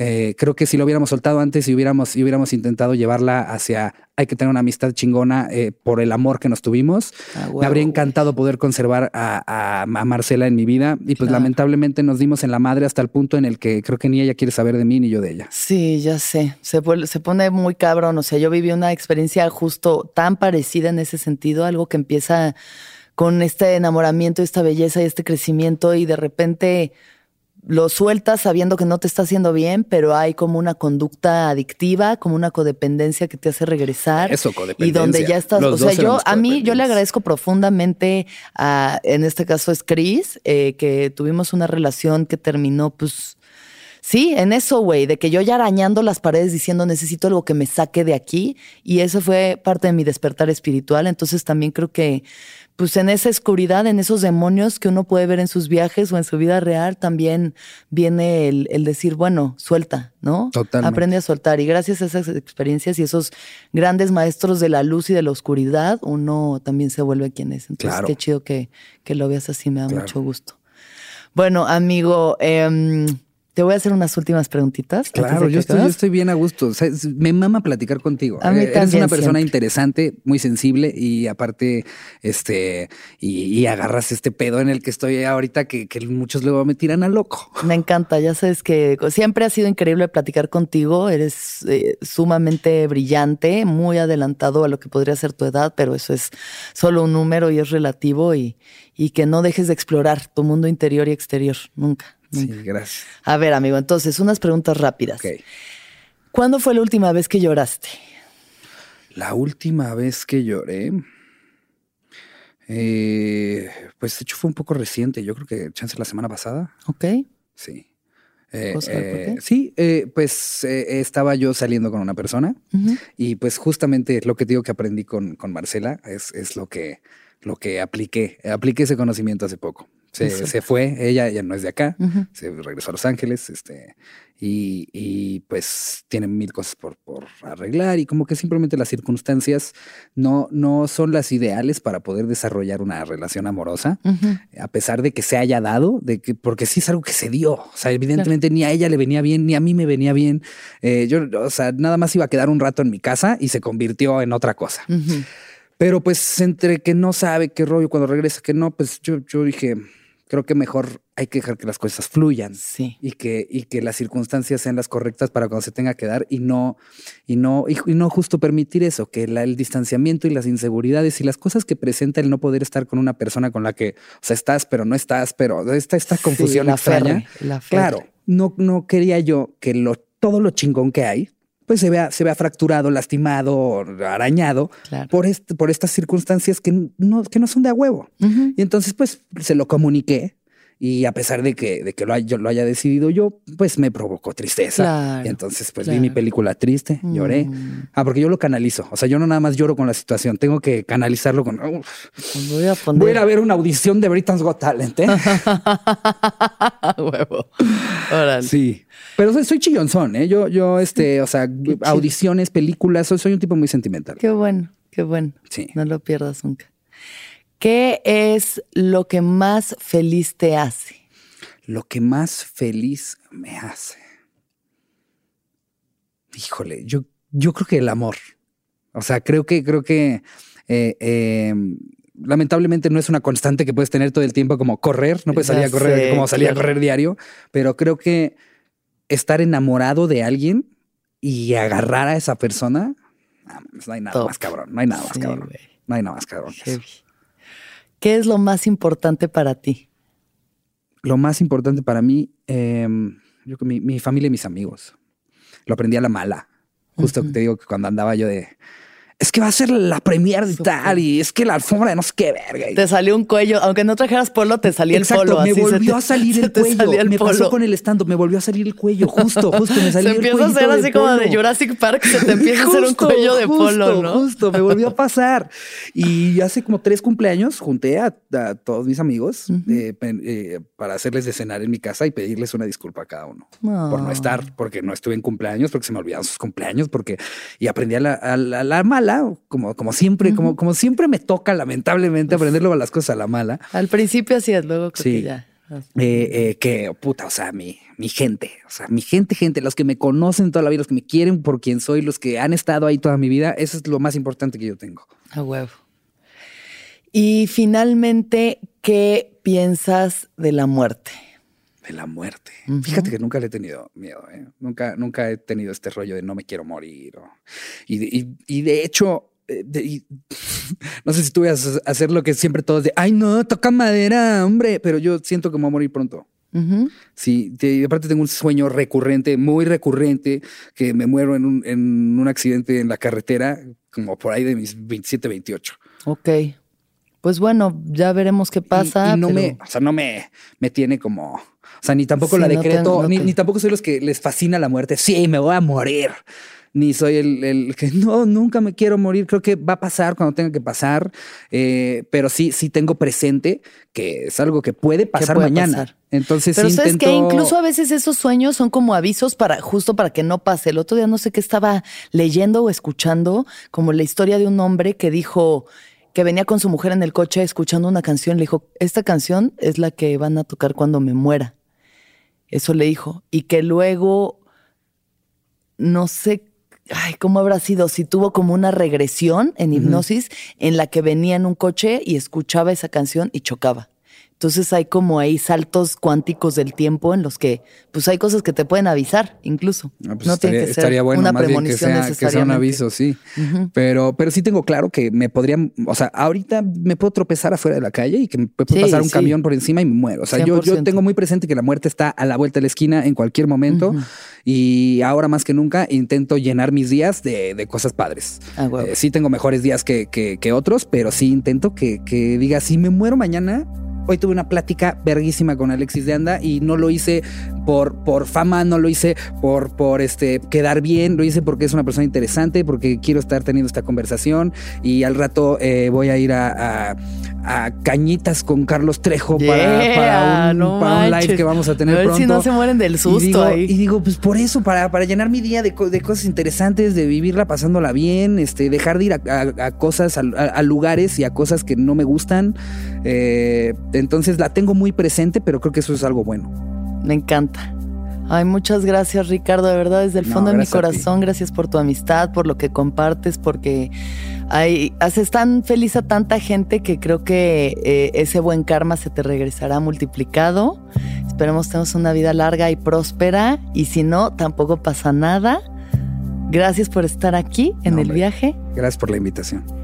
Eh, creo que si lo hubiéramos soltado antes y hubiéramos, y hubiéramos intentado llevarla hacia, hay que tener una amistad chingona eh, por el amor que nos tuvimos, ah, me habría encantado poder conservar a, Marcela en mi vida y pues lamentablemente nos dimos en la madre hasta el punto en el que creo que ni ella quiere saber de mí ni yo de ella. Sí, ya sé, se, se pone muy cabrón, o sea, yo viví una experiencia justo tan parecida en ese sentido, algo que empieza con este enamoramiento, esta belleza y este crecimiento y de repente lo sueltas sabiendo que no te está haciendo bien, pero hay como una conducta adictiva, como una codependencia que te hace regresar. Eso, codependencia. Y donde ya estás, o sea, yo a mí yo le agradezco profundamente a, en este caso es Chris, eh, que tuvimos una relación que terminó pues Sí, en eso, güey, de que yo ya arañando las paredes diciendo necesito algo que me saque de aquí y eso fue parte de mi despertar espiritual. Entonces también creo que, pues en esa oscuridad, en esos demonios que uno puede ver en sus viajes o en su vida real, también viene el, decir, bueno, suelta, ¿no? Totalmente. Aprende a soltar y gracias a esas experiencias y esos grandes maestros de la luz y de la oscuridad, uno también se vuelve quien es. Entonces, qué chido que, que, lo veas así, me da mucho gusto. Bueno, amigo, eh, Te voy a hacer unas últimas preguntitas. Claro, yo estoy, bien a gusto. me mama platicar contigo. A mí eh, Eres una persona siempre. interesante, muy sensible y aparte, este, y, agarras este pedo en el que estoy ahorita que, muchos luego me tiran a loco. Me encanta. Ya sabes que siempre ha sido increíble platicar contigo. Eres eh, sumamente brillante, muy adelantado a lo que podría ser tu edad, pero eso es solo un número y es relativo y, y que no dejes de explorar tu mundo interior y exterior. Nunca. Sí, [laughs] gracias. A ver, amigo, entonces, unas preguntas rápidas. ¿Cuándo fue la última vez que lloraste? La última vez que lloré. Eh, pues de hecho fue un poco reciente. Yo creo que chance la semana pasada. Ok. Sí. Eh, eh, sí, pues estaba yo saliendo con una persona y pues justamente lo que digo que aprendí con, con Marcela es, es, lo que lo que apliqué. Apliqué ese conocimiento hace poco. Se, fue, ella ya no es de acá, se regresó a Los Ángeles, este, y, pues tiene mil cosas por, arreglar y como que simplemente las circunstancias no, no son las ideales para poder desarrollar una relación amorosa, a pesar de que se haya dado, de que, porque sí es algo que se dio, o sea, evidentemente ni a ella le venía bien, ni a mí me venía bien, eh, yo, o sea, nada más iba a quedar un rato en mi casa y se convirtió en otra cosa. Pero pues entre que no sabe qué rollo cuando regresa, que no, pues yo, yo dije, creo que mejor hay que dejar que las cosas fluyan sí. y, que, y que las circunstancias sean las correctas para cuando se tenga que dar y no, y no, y, no justo permitir eso, que el distanciamiento y las inseguridades y las cosas que presenta el no poder estar con una persona con la que, o sea, estás, pero no estás, pero esta, esta confusión extraña. claro, no, no quería yo que lo, todo lo chingón que hay pues se vea, se vea fracturado, lastimado, arañado por, este, por estas circunstancias que no, que no son de a huevo. Y entonces, pues se lo comuniqué. Y a pesar de que, de que lo, haya, lo haya decidido yo, pues me provocó tristeza. y entonces, pues vi mi película triste, lloré. Mm. Ah, porque yo lo canalizo. O sea, yo no nada más lloro con la situación, tengo que canalizarlo con. voy, a poner... voy a ir a ver una audición de Britain's Got Talent, ¿eh? [laughs] Huevo. Sí. Pero soy, soy chillonzón, ¿eh? Yo, yo, este, o sea, audiciones, películas, soy, soy un tipo muy sentimental. Qué bueno, qué bueno. Sí. No lo pierdas nunca. ¿Qué es lo que más feliz te hace? Lo que más feliz me hace. Híjole, yo, yo creo que el amor. O sea, creo que, creo que eh, em, lamentablemente no es una constante que puedes tener todo el tiempo como correr, no puedes salir a correr como salir a correr diario, pero creo que estar enamorado de alguien y agarrar a esa persona, no hay nada más cabrón, no hay nada más cabrón. No hay nada más cabrón. ¿Qué es lo más importante para ti? Lo más importante para mí, em, yo mi, mi familia y mis amigos. Lo aprendí a la mala. Justo te digo que cuando andaba yo de es que va a ser la premier de tal y es que la alfombra de no sé qué verga. Te salió un cuello, aunque no trajeras polo, te salió el polo. Me volvió a salir [laughs] el cuello. me pasó con el stand me volvió a salir el cuello, justo, justo me [laughs] salió se empieza a hacer así como de Jurassic Park, se te [laughs] empieza a hacer un cuello de polo, ¿no? Justo, me volvió a pasar. Y hace como tres cumpleaños junté a, todos mis amigos eh, eh, para hacerles de cenar en mi casa y pedirles una disculpa a cada uno por no estar, porque no estuve en cumpleaños, porque se me olvidaron sus cumpleaños, porque y aprendí a la, a la mala como, como siempre, como, como siempre me toca, lamentablemente, aprenderlo a las cosas a la mala. Al principio así es, luego sí. ya. Eh, eh, que puta, o sea, mi, mi gente, o sea, mi gente, gente, los que me conocen toda la vida, los que me quieren por quien soy, los que han estado ahí toda mi vida, eso es lo más importante que yo tengo. A huevo. Y finalmente, ¿qué piensas de la muerte? De la muerte. Fíjate que nunca le he tenido miedo, ¿eh? nunca, nunca he tenido este rollo de no me quiero morir. y, de hecho, eh, [laughs] no sé si tú vas a hacer lo que siempre todos de, ay no, toca madera, hombre, pero yo siento que me voy a morir pronto. Sí, aparte tengo un sueño recurrente, muy recurrente, que me muero en un, en un accidente en la carretera, como por ahí de mis 27, 28. Ok. Pues bueno, ya veremos qué pasa. Y, no me, o sea, no me, me tiene como sea, ni tampoco la decreto, ni, tampoco soy los que les fascina la muerte. Sí, me voy a morir. Ni soy el, que [laughs] no, nunca me quiero morir. Creo que va a pasar cuando tenga que pasar. Eh, pero sí, sí tengo presente que es algo que puede pasar mañana. Entonces, pero sí sabes que incluso a veces esos sueños son como avisos para justo para que no pase. El otro día no sé qué estaba leyendo o escuchando, como la historia de un hombre que dijo que venía con su mujer en el coche escuchando una canción. Le dijo, esta canción es la que van a tocar cuando me muera. Eso le dijo. Y que luego, no sé, ay, ¿cómo habrá sido? Si tuvo como una regresión en hipnosis en la que venía en un coche y escuchaba esa canción y chocaba. Entonces hay como ahí saltos cuánticos del tiempo en los que pues hay cosas que te pueden avisar incluso. Ah, pues no estaría, tiene que ser bueno, una premonición que sea, un aviso, sí. pero, pero sí tengo claro que me podrían, o sea, ahorita me puedo tropezar afuera de la calle y que me puede pasar un camión por encima y me muero. O sea, yo, yo, tengo muy presente que la muerte está a la vuelta de la esquina en cualquier momento y ahora más que nunca intento llenar mis días de, cosas padres. Ah, eh, sí tengo mejores días que, que, otros, pero sí intento que, que diga, si me muero mañana, Hoy tuve una plática verguísima con Alexis de Anda y no lo hice por, por fama, no lo hice por, por este, quedar bien, lo hice porque es una persona interesante, porque quiero estar teniendo esta conversación y al rato eh, voy a ir a, Cañitas con Carlos Trejo para, un, live que vamos a tener a ver si no se mueren del susto y digo, pues por eso, para, para llenar mi día de, de, cosas interesantes, de vivirla pasándola bien, este, dejar de ir a, cosas, a, lugares y a cosas que no me gustan. Eh, entonces la tengo muy presente, pero creo que eso es algo bueno. Me encanta. Ay, muchas gracias Ricardo, de verdad, desde el fondo de mi corazón, gracias por tu amistad, por lo que compartes, porque hay, haces tan feliz a tanta gente que creo que eh, ese buen karma se te regresará multiplicado. Esperemos tengas una vida larga y próspera y si no, tampoco pasa nada. Gracias por estar aquí en el viaje. Gracias por la invitación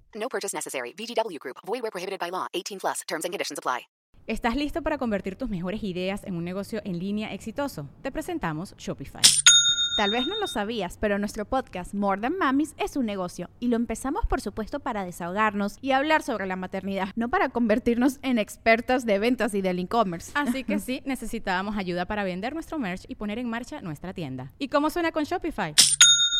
No purchase necessary. VGW Group. Void where prohibited by law. 18 plus. Terms and conditions apply. ¿Estás listo para convertir tus mejores ideas en un negocio en línea exitoso? Te presentamos Shopify. Tal vez no lo sabías, pero nuestro podcast More Than Mamis es un negocio y lo empezamos por supuesto para desahogarnos y hablar sobre la maternidad, no para convertirnos en expertas de ventas y del e-commerce. Así que [laughs] sí, necesitábamos ayuda para vender nuestro merch y poner en marcha nuestra tienda. ¿Y cómo suena con Shopify?